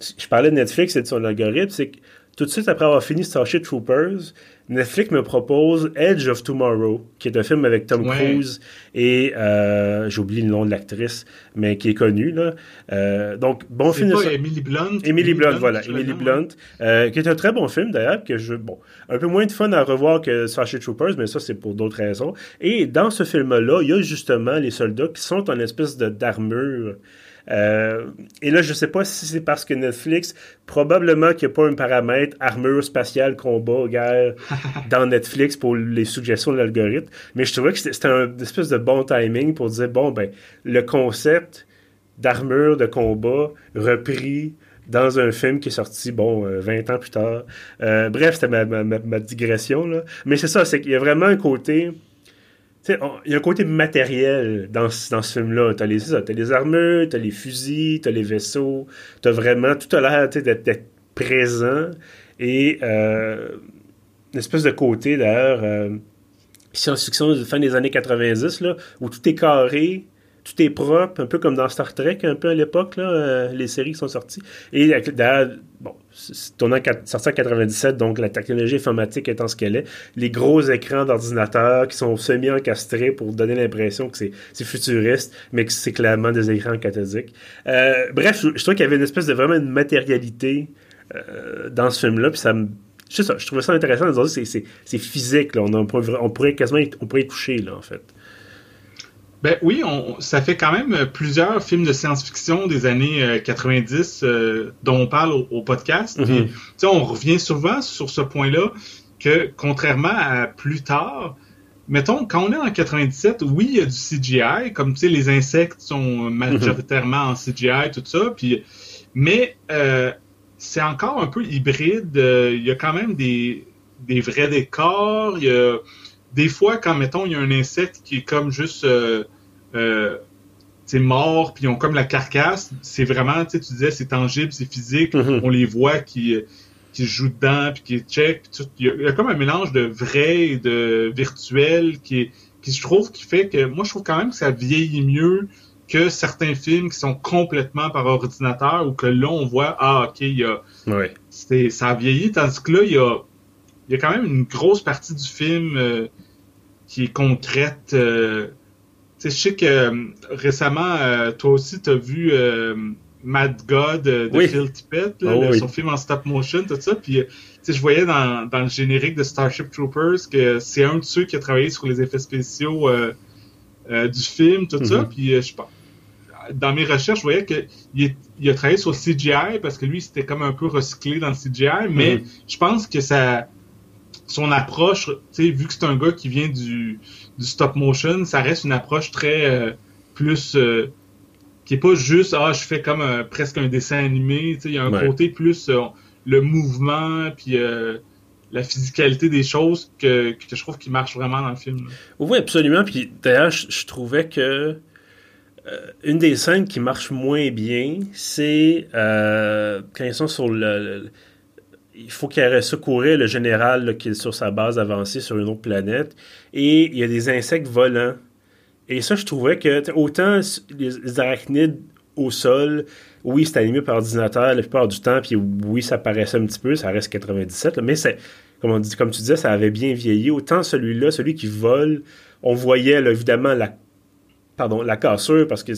je parlais de Netflix et de son algorithme, c'est que tout de suite après avoir fini Starship Troopers, Netflix me propose Edge of Tomorrow, qui est un film avec Tom Cruise et euh, j'ai oublié le nom de l'actrice, mais qui est connue là. Euh, donc bon film. Pas Emily Blunt. Emily, Blunt, voilà, Emily Blunt, euh, qui est un très bon film d'ailleurs que je bon un peu moins de fun à revoir que Starship Troopers, mais ça c'est pour d'autres raisons. Et dans ce film-là, il y a justement les soldats qui sont en espèce d'armure euh, et là, je sais pas si c'est parce que Netflix, probablement qu'il n'y a pas un paramètre armure spatiale combat guerre dans Netflix pour les suggestions de l'algorithme, mais je trouvais que c'était un espèce de bon timing pour dire bon ben le concept d'armure de combat repris dans un film qui est sorti, bon, 20 euh, ans plus tard. Euh, bref, c'était ma, ma, ma, digression, là. Mais c'est ça, c'est qu'il y a vraiment un côté il y a un côté matériel dans, ce film-là. T'as les, as les armures, t'as les fusils, t'as les vaisseaux, t'as vraiment tout à l'air d'être présent. Et euh, une espèce de côté, d'ailleurs, euh, science-fiction de fin des années 90, là, où tout est carré, tout est propre, un peu comme dans Star Trek, un peu à l'époque, là, euh, les séries qui sont sorties. Et d'ailleurs, bon, sorti en 97, donc la technologie informatique étant ce qu'elle est, les gros écrans d'ordinateur qui sont semi-encastrés pour donner l'impression que c'est futuriste, mais que c'est clairement des écrans cathodiques. Euh, bref, je, trouve qu'il y avait une espèce de vraiment une matérialité euh, dans ce film-là, puis ça me je, ça, je trouvais ça intéressant c'est physique, là. On, pourrait quasiment on pourrait y toucher, là, en fait. Ben oui, on, ça fait quand même plusieurs films de science-fiction des années 90 euh, euh, dont on parle au, podcast. Mm on revient souvent sur ce point-là que contrairement à plus tard, mettons, quand on est en 97, oui, il y a du CGI, comme tu sais, les insectes sont majoritairement en CGI, tout ça, puis, mais euh, c'est encore un peu hybride. Il y a quand même des, des vrais décors, il y a des fois, quand, mettons, il y a un insecte qui est comme juste euh, euh, mort, puis ils ont comme la carcasse, c'est vraiment, tu disais, c'est tangible, c'est physique, mm-hmm. on les voit qui, qui jouent dedans, puis qui check. Il y, a, comme un mélange de vrai et de virtuel qui, qui, je trouve, qui fait que, moi, je trouve quand même que ça vieillit mieux que certains films qui sont complètement par ordinateur, ou que là, on voit, ah, OK, il y a... Ça a vieilli, tandis que là, il y a il y a quand même une grosse partie du film euh, qui est concrète. Euh, je sais que euh, récemment, toi aussi, tu as vu Mad God de Phil Tippett, oh son film en stop motion, tout ça. Puis, je voyais dans, dans, le générique de Starship Troopers que c'est un de ceux qui a travaillé sur les effets spéciaux du film, tout ça. Mm-hmm. Puis, je pas dans mes recherches, je voyais qu'il il a travaillé sur le CGI parce que lui, c'était comme un peu recyclé dans le CGI, mais mm-hmm. je pense que ça, son approche, tu sais, vu que c'est un gars qui vient du, du stop motion, ça reste une approche très euh, plus euh, qui est pas juste ah je fais comme presque un dessin animé, tu sais, il y a un côté plus le mouvement puis la physicalité des choses que, que, je trouve qui marche vraiment dans le film. Oui, absolument. Puis d'ailleurs, je, trouvais que euh, une des scènes qui marche moins bien, c'est euh, quand ils sont sur le, il faut qu'il ait secouru le général qui est sur sa base avancée sur une autre planète et il y a des insectes volants. Et ça, je trouvais que autant les arachnides au sol, oui, c'est animé par ordinateur la plupart du temps, puis oui, ça paraissait un petit peu, ça reste 97, mais c'est, comme, on dit, comme tu disais, ça avait bien vieilli. Autant celui-là, celui qui vole, on voyait évidemment la, pardon, la cassure parce que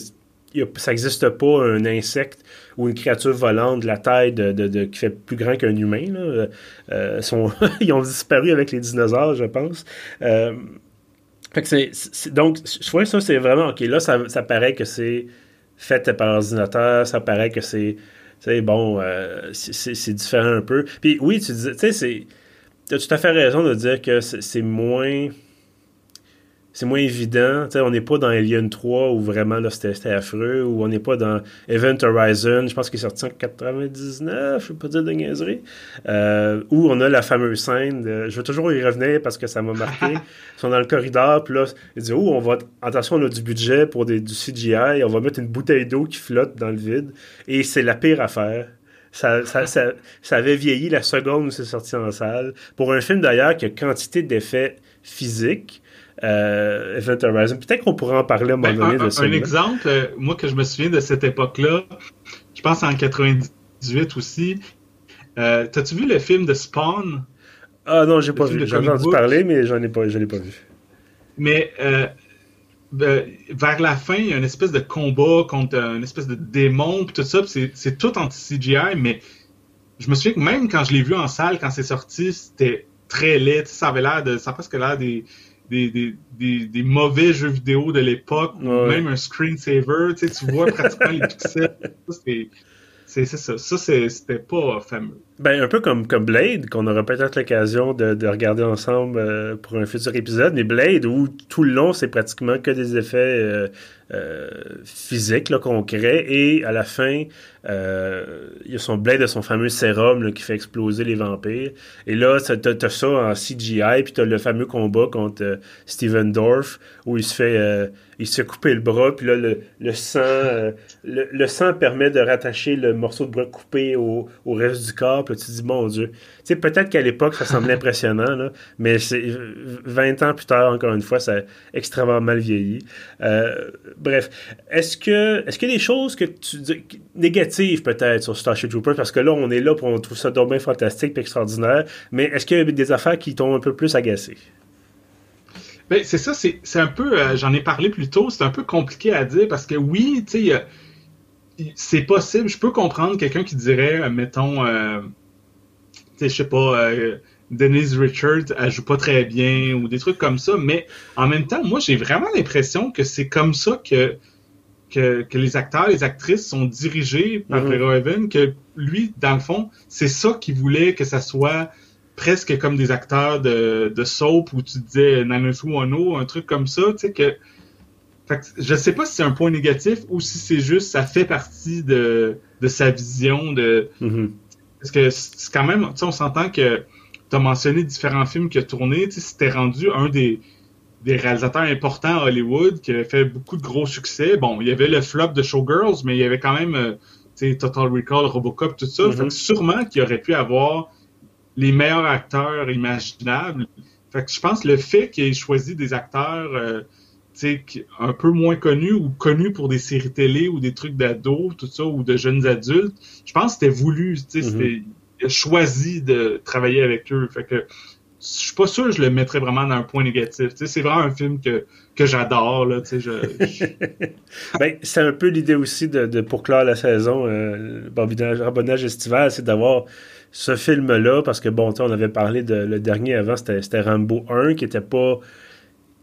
ça n'existe pas un insecte ou une créature volante de la taille de, qui fait plus grand qu'un humain. Euh, sont, ils ont disparu avec les dinosaures, je pense. Euh, donc, je vois ça, c'est vraiment, OK, là, ça, paraît que c'est faite par ordinateur, ça paraît que c'est bon, euh, c'est différent un peu. Puis oui, tu disais, tu sais, tu as tout à fait raison de dire que c'est moins c'est moins évident. on n'est pas dans Alien 3 où vraiment c'était affreux, ou on n'est pas dans Event Horizon, je pense qu'il est sorti en 99, je ne pas dire de niaiserie, euh, où on a la fameuse scène, je vais toujours y revenir parce que ça m'a marqué. Ils sont dans le corridor, puis là, ils disent, oh, on va, attention, on a du budget pour des, du CGI, on va mettre une bouteille d'eau qui flotte dans le vide, et c'est la pire affaire. Ça, ça, ça, ça, avait vieilli la seconde où c'est sorti en salle. Pour un film d'ailleurs qui a quantité d'effets physiques, euh, Event Horizon. Peut-être qu'on pourrait en parler à un moment ben, donné de ça. Un exemple, euh, moi que je me souviens de cette époque-là, je pense en 98 aussi. Euh, T'as-tu vu le film de Spawn? Ah non, j'ai pas vu. J'en ai entendu parler, mais j'en ai pas, je l'ai pas vu. Mais ben, vers la fin, il y a une espèce de combat contre une espèce de démon, puis tout ça, c'est tout anti-CGI, mais je me souviens que même quand je l'ai vu en salle, quand c'est sorti, c'était très laid. Ça avait l'air de. Ça a presque l'air des, des, des, des, mauvais jeux vidéo de l'époque, même un screensaver, tu, sais, tu vois pratiquement les pixels. C'est ça. Ça, c'était pas fameux. Ben, un peu comme, comme Blade, qu'on aura peut-être l'occasion de, de, regarder ensemble euh, pour un futur épisode. Mais Blade, où tout le long, c'est pratiquement que des effets euh, euh, physique là, crée et à la fin, euh, il y a son blade de son fameux sérum qui fait exploser les vampires. Et là, t'as as ça en CGI, puis t'as le fameux combat contre euh, Steven Dorff où il se fait il se couper le bras, puis là, le, sang le, sang permet de rattacher le morceau de bras coupé au, au reste du corps, là, tu te dis, mon Dieu. Tu sais, peut-être qu'à l'époque, ça semblait impressionnant, là, mais c'est 20 ans plus tard, encore une fois, ça a extrêmement mal vieilli. Bref, est-ce que est-ce qu'il y a des choses que tu négatives peut-être sur Starship Troopers? Parce que là on est là pour on trouve ça dommage fantastique et extraordinaire, mais est-ce qu'il y a des affaires qui t'ont un peu plus agacé? Ben, c'est ça, c'est un peu, euh, j'en ai parlé plus tôt, c'est un peu compliqué à dire parce que oui, tu sais, c'est possible, je peux comprendre quelqu'un qui dirait, euh, mettons, euh, je sais pas, Denise Richards, elle joue pas très bien ou des trucs comme ça. Mais en même temps, moi, j'ai vraiment l'impression que c'est comme ça que, que, les acteurs, les actrices sont dirigés par mm que lui, dans le fond, c'est ça qu'il voulait que ça soit presque comme des acteurs de, de soap où tu disais Nanosu Ono, un truc comme ça, tu sais que fait je sais pas si c'est un point négatif ou si c'est juste ça fait partie de, de sa vision de mm-hmm. Parce que c'est quand même tu sais on s'entend que tu as mentionné différents films qu'il a tourné. C'était rendu un des, des réalisateurs importants à Hollywood qui avait fait beaucoup de gros succès. Bon, il y avait le flop de Showgirls, mais il y avait quand même euh, Total Recall, Robocop, tout ça. Mm-hmm. sûrement qu'il aurait pu avoir les meilleurs acteurs imaginables. Fait que je pense que le fait qu'il ait choisi des acteurs euh, un peu moins connus ou connus pour des séries télé ou des trucs d'ados, tout ça, ou de jeunes adultes, je pense que c'était voulu. Mm-hmm choisi de travailler avec eux. Fait que je suis pas sûr que je le mettrais vraiment dans un point négatif. c'est vraiment un film que, que j'adore. Là, je, ben, c'est un peu l'idée aussi de, de, pour clore la saison, euh, Barbonnage estival, c'est d'avoir ce film-là, parce que bon, on avait parlé de le dernier avant, c'était Rambo 1, qui était pas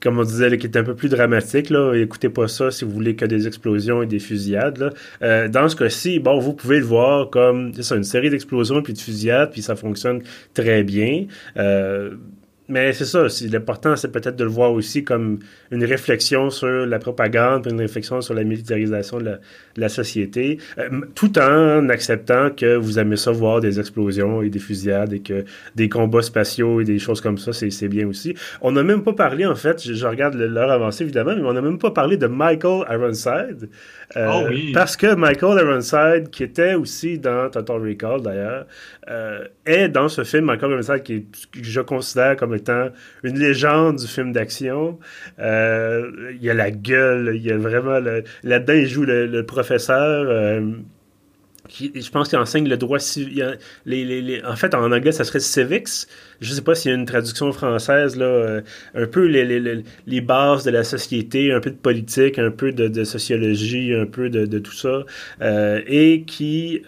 comme on disait, qui est un peu plus dramatique. Là. Écoutez pas ça si vous voulez que des explosions et des fusillades. Euh, dans ce cas-ci, bon, vous pouvez le voir comme c'est une série d'explosions puis de fusillades, puis ça fonctionne très bien. Euh, mais c'est ça, l'important, c'est peut-être de le voir aussi comme une réflexion sur la propagande, une réflexion sur la militarisation de la, société, euh, tout en acceptant que vous aimez ça voir des explosions et des fusillades et que des combats spatiaux et des choses comme ça, c'est bien aussi. On n'a même pas parlé, en fait, je, regarde l'heure avancée évidemment, mais on n'a même pas parlé de Michael Ironside. Euh, oh oui. Parce que Michael Ironside, qui était aussi dans Total Recall d'ailleurs, euh, est dans ce film, Michael Ironside, qui, que je considère comme étant une légende du film d'action. Euh, il y a la gueule, il y a vraiment... Là-dedans, il joue le, professeur... Euh, qui, je pense qu'il enseigne le droit civil. En fait, en anglais, ça serait civics. Je ne sais pas s'il y a une traduction française, là. Euh, un peu les, bases de la société, un peu de politique, un peu de, sociologie, un peu de, tout ça. et qui,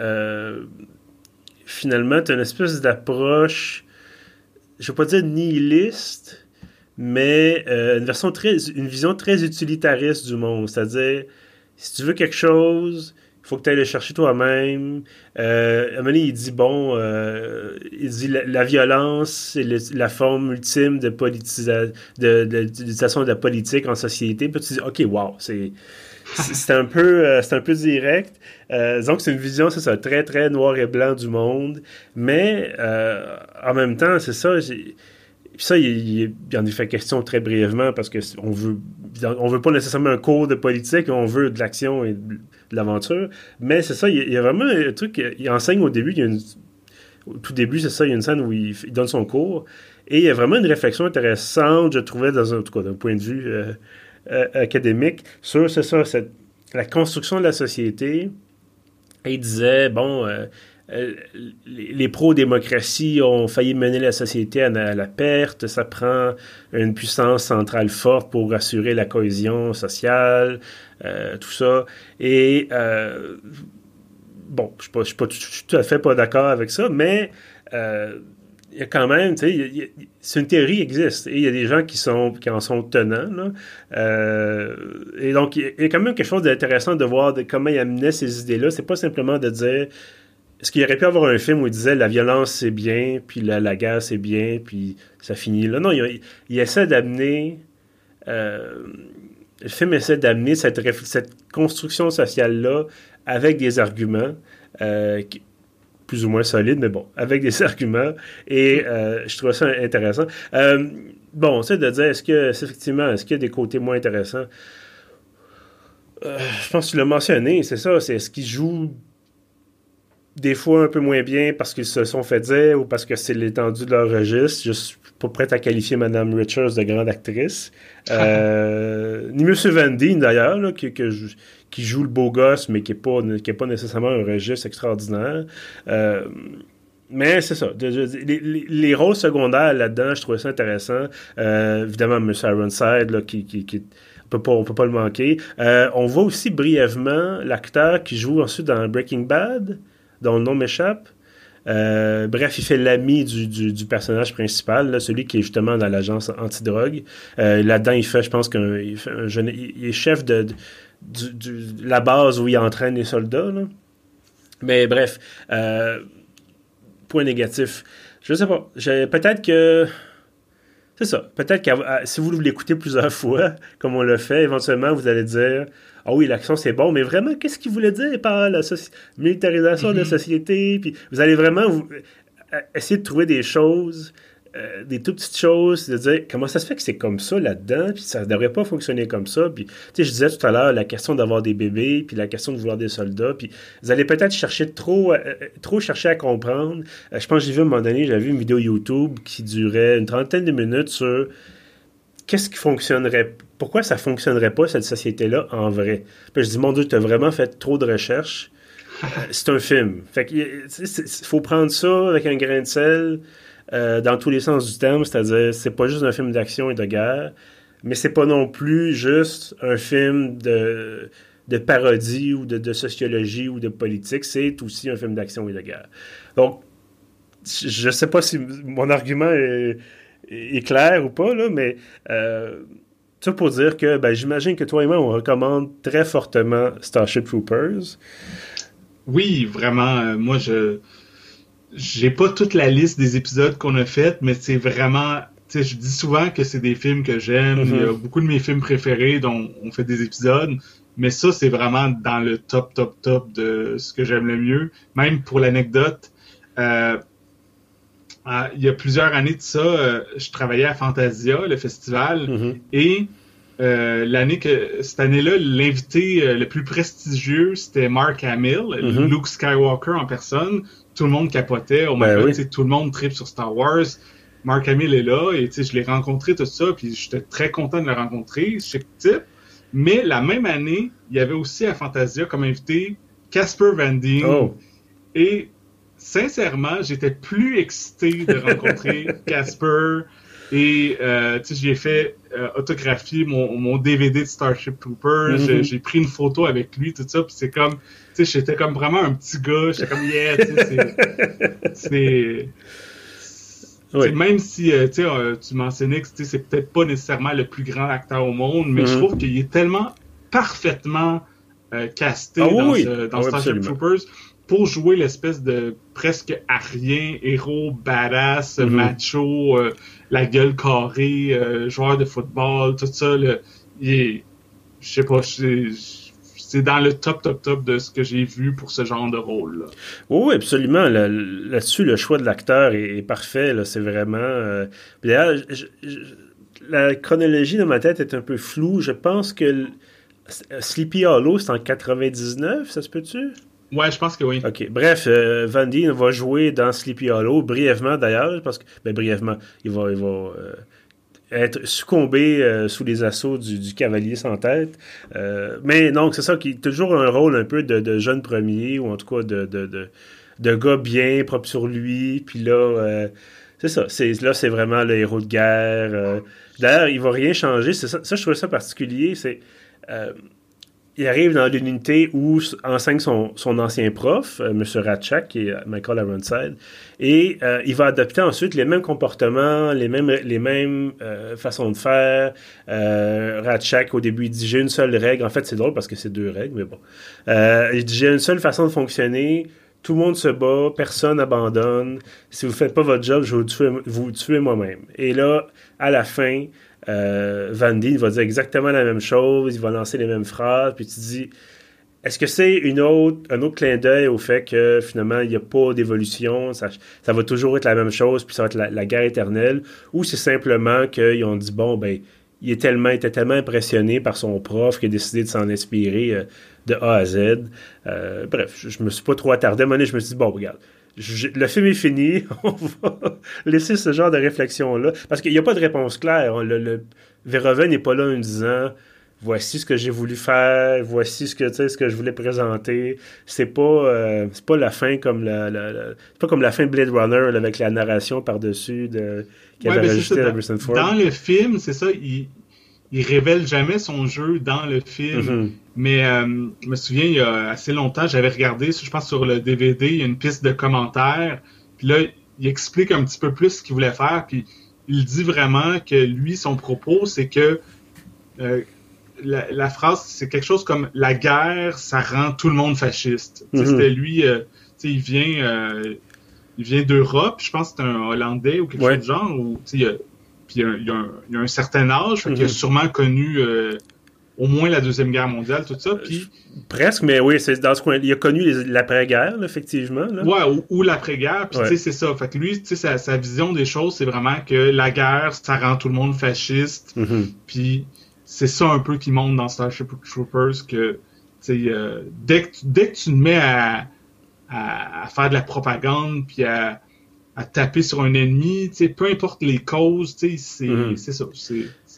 finalement, tu une espèce d'approche je ne vais pas dire nihiliste, mais euh, une, version très, une vision très utilitariste du monde. C'est-à-dire, si tu veux quelque chose, il faut que tu ailles le chercher toi-même. Euh, il dit, bon, euh, il dit la, violence, c'est la forme ultime de politisation de, de, la politique en société. Puis tu dis, OK, wow, c'est c'est un peu euh, c'est un peu direct. Euh, que c'est une vision c'est ça très très noir et blanc du monde. Mais euh, en même temps c'est ça ça il, en est fait question très brièvement parce que on veut on veut pas nécessairement un cours de politique on veut de l'action et de l'aventure. Mais c'est ça il y, a, vraiment un truc il enseigne au début a au tout début c'est ça il y a une scène où il, donne son cours. Et il y a vraiment une réflexion intéressante je trouvais dans un, en tout cas d'un point de vue euh, académique sur, c'est ça, la construction de la société. Et il disait, bon, euh, euh, les, pro-démocratie ont failli mener la société à, la perte. Ça prend une puissance centrale forte pour assurer la cohésion sociale, tout ça. Et bon, je ne suis, pas tout à fait pas d'accord avec ça, mais il y a quand même, tu sais, c'est une théorie qui existe et il y a des gens qui sont qui en sont tenants. Euh, et donc, il y a quand même quelque chose d'intéressant de voir comment il amenait ces idées-là. C'est pas simplement de dire est-ce qu'il aurait pu avoir un film où il disait la violence c'est bien, puis la, la guerre c'est bien, puis ça finit là. Non, il, essaie d'amener. Euh, le film essaie d'amener cette, cette construction sociale-là avec des arguments. Euh, qui, plus ou moins solide, mais bon, avec des arguments. Et euh, je trouve ça intéressant. Euh, bon, c'est de dire, est-ce que, effectivement, est-ce qu'il y a des côtés moins intéressants? Euh, je pense que tu l'as mentionné, c'est ça. C'est ce qu'ils jouent des fois un peu moins bien parce qu'ils se sont fait dire ou parce que c'est l'étendue de leur registre? Je suis pas prêt à qualifier Madame Richards de grande actrice. ni Monsieur Van d'ailleurs, je, qui joue le beau gosse, mais qui n'est pas, qui est pas nécessairement un registre extraordinaire. Euh, mais c'est ça. les, rôles secondaires là-dedans, je trouvais ça intéressant. Euh, évidemment, M. Ironside, là, qui, qui, qui on peut pas, on peut pas le manquer. Euh, on voit aussi brièvement l'acteur qui joue ensuite dans Breaking Bad, dont le nom m'échappe. Bref, il fait l'ami du, personnage principal, celui qui est justement dans l'agence antidrogue. Là-dedans, il fait, je pense qu'il il est chef de, la base où il entraîne les soldats. Mais bref, euh, point négatif. Je sais pas. Peut-être que. C'est ça. Peut-être que si vous l'écoutez plusieurs fois, comme on l'a fait, éventuellement, vous allez dire Ah oui, l'action c'est bon, mais vraiment, qu'est-ce qu'il voulait dire par la militarisation de la mm-hmm. société? Puis vous allez vraiment euh, essayer de trouver des choses euh, des toutes petites choses, de dire comment ça se fait que c'est comme ça là-dedans, puis ça ne devrait pas fonctionner comme ça? Puis, tu sais, je disais tout à l'heure la question d'avoir des bébés, puis la question de vouloir des soldats, puis vous allez peut-être chercher trop, euh, trop chercher à comprendre. Euh, je pense que j'ai vu à un moment donné, j'avais vu une vidéo YouTube qui durait une trentaine de minutes sur qu'est-ce qui fonctionnerait, pourquoi ça fonctionnerait pas cette société-là en vrai? Puis je dis mon Dieu, tu as vraiment fait trop de recherches. c'est un film. Fait qu'il faut prendre ça avec un grain de sel. Euh, dans tous les sens du terme, c'est-à-dire c'est pas juste un film d'action et de guerre, mais c'est pas non plus juste un film de, de parodie ou de, sociologie ou de politique, c'est aussi un film d'action et de guerre. Donc, je sais pas si mon argument est, clair ou pas, là, mais euh, ça pour dire que ben, j'imagine que toi et moi, on recommande très fortement Starship Troopers. Oui, vraiment. moi, je j'ai pas toute la liste des épisodes qu'on a fait, mais c'est vraiment. Tu sais, je dis souvent que c'est des films que j'aime. Il y a mm-hmm. beaucoup de mes films préférés dont on fait des épisodes. Mais ça, c'est vraiment dans le top, top, top de ce que j'aime le mieux. Même pour l'anecdote, euh, euh, il y a plusieurs années de ça, euh, je travaillais à Fantasia, le festival, mm-hmm. et l'année que cette année-là, l'invité le plus prestigieux, c'était Mark Hamill, mm-hmm. Luke Skywalker en personne. Tout le monde capotait. Oh ben tout le monde tripe sur Star Wars. Mark Hamill est là et je l'ai rencontré tout ça, puis j'étais très content de le rencontrer, chic type. Mais la même année, il y avait aussi à Fantasia comme invité Casper Van Dien. Oh. Et sincèrement, j'étais plus excité de rencontrer Casper. Et euh, j'ai fait euh, autographier mon, mon, DVD de Starship Trooper. Mm-hmm. J'ai pris une photo avec lui, tout ça. Puis c'est comme, tu sais, j'étais comme vraiment un petit gars. J'étais comme, yeah, c'est même si euh, euh, tu mentionnais que c'est peut-être pas nécessairement le plus grand acteur au monde, mais je mhm. trouve qu'il est tellement parfaitement euh, casté ah dans, ah Starship Troopers pour jouer l'espèce de presque rien héros badass, mhm. macho, la gueule carrée, joueur de football, tout ça. il est, je sais pas, c'est dans le top, top, top de ce que j'ai vu pour ce genre de rôle. -là. Oui, absolument. Là-dessus, le choix de l'acteur est, parfait. C'est vraiment. Euh, d'ailleurs, la chronologie dans ma tête est un peu floue. Je pense que Sleepy Hollow, c'est en 99, ça se peut-tu? Ouais, je pense que oui. OK. Bref, euh, Van Dien va jouer dans Sleepy Hollow, brièvement d'ailleurs, parce que, ben, brièvement, il va, il va euh, être succombé euh, sous les assauts du, cavalier sans tête. Euh, mais donc, c'est ça qui est toujours un rôle un peu de, jeune premier, ou en tout cas de, de, de, gars bien, propre sur lui. Puis là, c'est ça. Là, c'est vraiment le héros de guerre. D'ailleurs, il va rien changer. Ça, ça, je trouve ça particulier. C'est il arrive dans une unité où enseigne son, son ancien prof, euh, M. Ratchak, qui est Michael Ironside, et euh, il va adopter ensuite les mêmes comportements, les mêmes, les mêmes euh, façons de faire. Ratchak, au début, il dit J'ai une seule règle. En fait, c'est drôle parce que c'est deux règles, mais bon. il dit J'ai une seule façon de fonctionner. Tout le monde se bat, personne n'abandonne. Si vous ne faites pas votre job, je vais vous tuer, vous tuer moi-même. Et là, à la fin, euh, Van Dien va dire exactement la même chose, il va lancer les mêmes phrases, puis tu dis, est-ce que c'est une autre, un autre clin d'œil au fait que finalement il n'y a pas d'évolution, ça, va toujours être la même chose, puis ça va être la, guerre éternelle, ou c'est simplement qu'ils ont dit, bon, ben, il est tellement, était tellement impressionné par son prof qu'il a décidé de s'en inspirer euh, de A à Z. Euh, bref, je, je, me suis pas trop attardé. Donné, je me suis dit, bon, regarde, le film est fini, on va laisser ce genre de réflexion-là. Parce qu'il n'y a pas de réponse claire. Le, le n'est pas là en disant voici ce que j'ai voulu faire, voici ce que ce que je voulais présenter. C'est pas euh, c'est pas la fin comme la, pas comme la fin de Blade Runner avec la narration par-dessus de qui avait rajouté Harrison Ford. Dans le film, c'est ça, il, il révèle jamais son jeu dans le film. Mm-hmm. Mais euh, je me souviens, il y a assez longtemps, j'avais regardé, je pense sur le DVD, il y a une piste de commentaires. Puis là, il explique un petit peu plus ce qu'il voulait faire. Puis il dit vraiment que lui, son propos, c'est que euh, la, phrase, c'est quelque chose comme la guerre, ça rend tout le monde fasciste. Mm-hmm. C'était lui, euh, il vient, il vient d'Europe. Je pense que c'est un Hollandais ou quelque chose du genre. Il puis il y, a, un certain âge, fait qu'il a mhm. sûrement connu euh, au moins la Deuxième Guerre mondiale, tout ça. Puis... Presque, mais oui, c'est dans ce coin. Il a connu l'après-guerre, effectivement. Là. Ouais, ou, l'après-guerre. Puis tu sais, c'est ça. Fait que lui, tu sa, vision des choses, c'est vraiment que la guerre, ça rend tout le monde fasciste. Mhm. Puis c'est ça un peu qui monte dans Starship Troopers que, tu euh, dès, que, dès que tu te mets à, à, à faire de la propagande, puis à à taper sur un ennemi, peu importe les causes, c'est ça.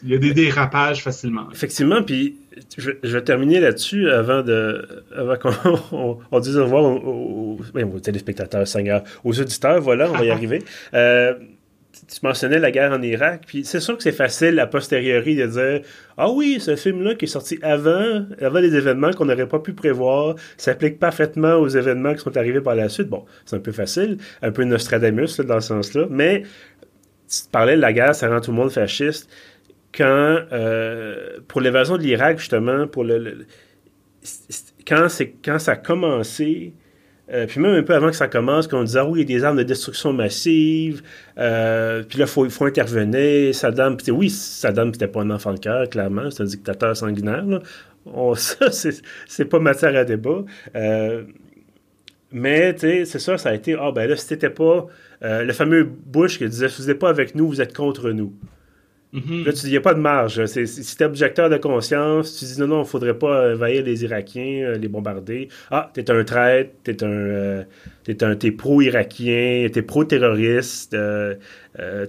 Il y a des dérapages facilement. Effectivement, puis je, vais terminer là-dessus avant de avant qu'on on, dise au revoir aux, aux, téléspectateurs, Seigneur, aux auditeurs, voilà, on va y arriver. Euh, tu mentionnais la guerre en Irak, puis c'est sûr que c'est facile a posteriori de dire ah oui, ce film-là qui est sorti avant, avant les événements qu'on n'aurait pas pu prévoir, s'applique parfaitement aux événements qui sont arrivés par la suite. Bon, c'est un peu facile, un peu Nostradamus dans ce sens-là, mais tu parlais de la guerre, ça rend tout le monde fasciste. quand, pour l'évasion de l'Irak, justement, pour le, quand, quand ça a commencé, euh, puis même un peu avant que ça commence, qu'on disait, ah oui, il y a des armes de destruction massive, euh, puis là, il faut, intervenir. Saddam, oui, Saddam, c'était pas un enfant de cœur, clairement, c'est un dictateur sanguinaire. Là. ça, c'est pas matière à débat. Euh, mais, tu sais, c'est ça, ça a été, ah ben là, c'était pas le fameux Bush qui disait, vous n'êtes pas avec nous, vous êtes contre nous. Mm-hmm. Là, tu dis, il n'y a pas de marge. Si tu es objecteur de conscience, tu dis, non, non, il ne faudrait pas envahir les Irakiens, euh, les bombarder. Ah, tu es un traître, tu es un. Euh, t'es pro-irakien, tu es pro-terroriste, euh,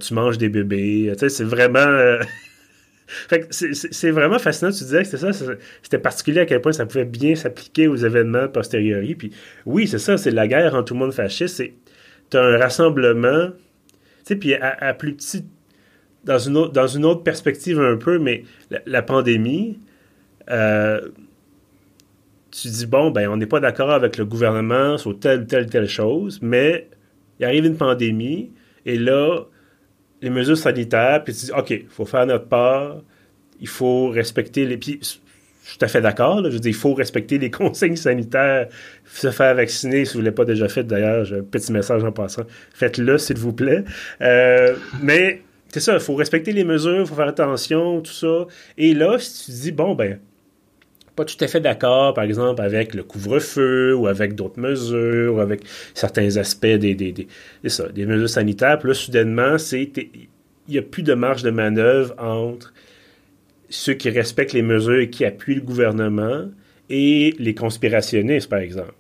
tu manges des bébés. Tu sais, c'est vraiment. c'est vraiment fascinant. Tu disais que c'était ça, c'était particulier à quel point ça pouvait bien s'appliquer aux événements postérieurs. Puis oui, c'est ça, c'est la guerre en tout le monde fasciste. Tu as un rassemblement, tu sais, puis à, à, plus petite dans une autre, perspective un peu, mais la, pandémie, euh, tu dis, bon, ben, on n'est pas d'accord avec le gouvernement sur telle, telle, telle chose, mais il arrive une pandémie, et là, les mesures sanitaires, puis tu dis, OK, il faut faire notre part, il faut respecter les... Puis, je suis tout à fait d'accord. Je dis, il faut respecter les consignes sanitaires, se faire vacciner si vous ne l'avez pas déjà fait. D'ailleurs, petit message en passant. Faites-le, s'il vous plaît. Euh, mais c'est ça, il faut respecter les mesures, il faut faire attention, tout ça. Et là, si tu dis, bon, ben, pas tout à fait d'accord, par exemple, avec le couvre-feu ou avec d'autres mesures ou avec certains aspects des, des, des, ça, des mesures sanitaires, puis là, soudainement, il n'y a plus de marge de manœuvre entre ceux qui respectent les mesures et qui appuient le gouvernement et les conspirationnistes, par exemple.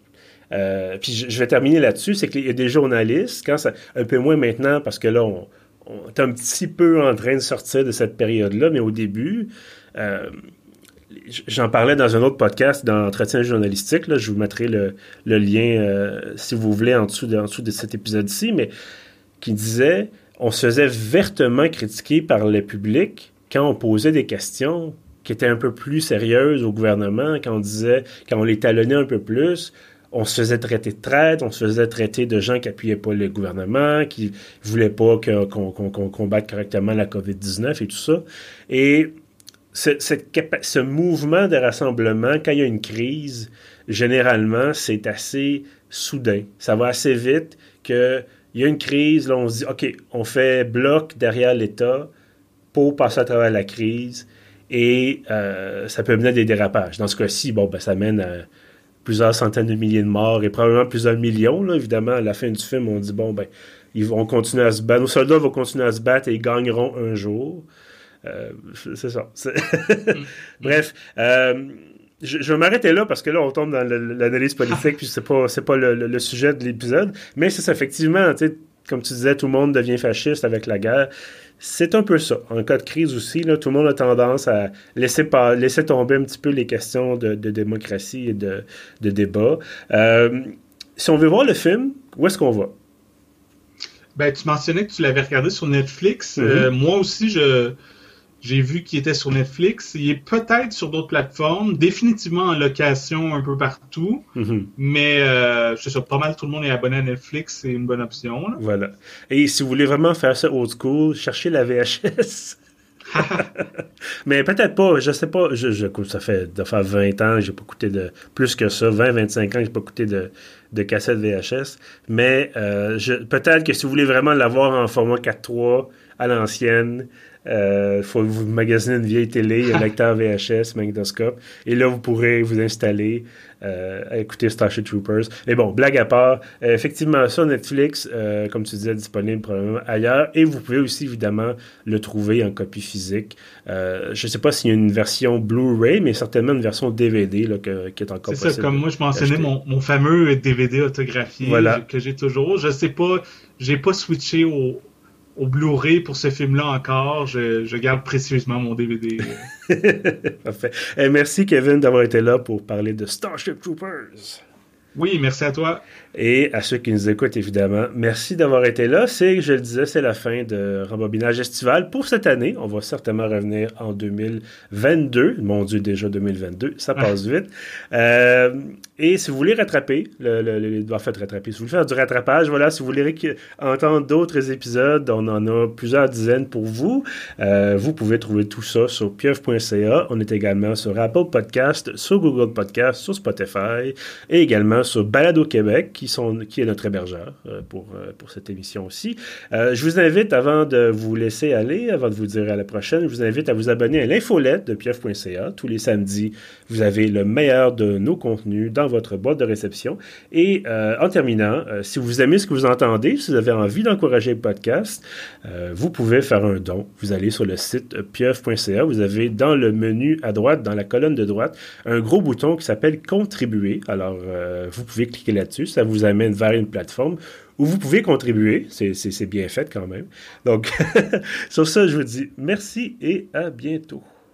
Euh, puis je, vais terminer là-dessus, c'est qu'il y a des journalistes, quand ça, un peu moins maintenant, parce que là, on, on est un petit peu en train de sortir de cette période-là, mais au début, euh, j'en parlais dans un autre podcast d'entretien journalistique. Là, je vous mettrai le, lien, euh, si vous voulez, en dessous de, en dessous de cet épisode-ci, mais qui disait on se faisait vertement critiquer par le public quand on posait des questions qui étaient un peu plus sérieuses au gouvernement, quand on disait, quand on les talonnait un peu plus on se faisait traiter de traite, on se faisait traiter de gens qui appuyaient pas le gouvernement, qui voulaient pas qu'on combatte correctement la COVID-19 et tout ça. Et ce, mouvement de rassemblement, quand il y a une crise, généralement, c'est assez soudain. Ça va assez vite qu'il y a une crise, là, on se dit, OK, on fait bloc derrière l'État pour passer à travers la crise et euh, ça peut mener à des dérapages. Dans ce cas-ci, bon, ben, ça mène à plusieurs centaines de milliers de morts et probablement plusieurs millions. Là, évidemment, à la fin du film, on dit bon, ben, ils vont continuer à se battre. Nos soldats vont continuer à se battre et ils gagneront un jour. Euh, c'est ça. Mm. Bref. Euh, je, vais m'arrêter là parce que là, on tombe dans l'analyse politique, puis c'est pas, c'est pas le, sujet de l'épisode. Mais c'est effectivement, comme tu disais, tout le monde devient fasciste avec la guerre. C'est un peu ça. En cas de crise aussi, là, tout le monde a tendance à laisser, pas, laisser tomber un petit peu les questions de, démocratie et de, débat. Euh, si on veut voir le film, où est-ce qu'on va? Ben, tu mentionnais que tu l'avais regardé sur Netflix. Mm-hmm. Euh, moi aussi, je, j'ai vu qu'il était sur Netflix. Il est peut-être sur d'autres plateformes, définitivement en location un peu partout. Mhm. Mais euh, je sais pas mal tout le monde est abonné à Netflix, c'est une bonne option. Voilà. Et si vous voulez vraiment faire ça old school, cherchez la VHS. mais peut-être pas, je sais pas, je, je, ça fait de faire 20 ans, j'ai pas coûté de plus que ça, 20, 25 ans, j'ai pas coûté de, de cassette VHS. Mais euh, peut-être que si vous voulez vraiment l'avoir en format 4.3 à l'ancienne, euh, faut vous magasiner une vieille télé, un lecteur VHS, magnétoscope, et là, vous pourrez vous installer euh, à écouter Starship Troopers. Mais bon, blague à part, euh, effectivement, sur Netflix, comme tu disais, disponible probablement ailleurs, et vous pouvez aussi, évidemment, le trouver en copie physique. je ne sais pas s'il y a une version Blu-ray, mais certainement une version DVD là, qui est encore possible. C'est ça, comme moi, je mentionnais mon, mon, fameux DVD autographié que j'ai toujours. Je sais pas, j'ai pas switché au au Blu-ray pour ce film-là encore. Je, garde précieusement mon DVD. Parfait. Et eh, merci, Kevin, d'avoir été là pour parler de Starship Troopers. Oui, merci à toi. Et à ceux qui nous écoutent, évidemment, merci d'avoir été là. C'est, je le disais, c'est la fin de Rembobinage estival pour cette année. On va certainement revenir en 2022. Mon Dieu, déjà 2022, ça passe vite. Euh, et si vous voulez rattraper, le, le, le, en fait, rattraper, si vous voulez faire du rattrapage, voilà, si vous voulez entendre d'autres épisodes, on en a plusieurs dizaines pour vous. Euh, vous pouvez trouver tout ça sur pieuvre.ca. On est également sur Apple Podcast, sur Google Podcast, sur Spotify et également sur Balado Québec, qui, est notre hébergeur euh, pour, euh, pour cette émission aussi. je vous invite, avant de vous laisser aller, avant de vous dire à la prochaine, je vous invite à vous abonner à l'infolette de pieuvre.ca. Tous les samedis, vous avez le meilleur de nos contenus dans votre boîte de réception. Et euh, en terminant, euh, si vous aimez ce que vous entendez, si vous avez envie d'encourager le podcast, euh, vous pouvez faire un don. Vous allez sur le site pieuf.ca, vous avez dans le menu à droite, dans la colonne de droite, un gros bouton qui s'appelle Contribuer. Alors, vous pouvez cliquer là-dessus, ça vous amène vers une plateforme où vous pouvez contribuer. C'est bien fait quand même. Donc, sur ça, je vous dis merci et à bientôt.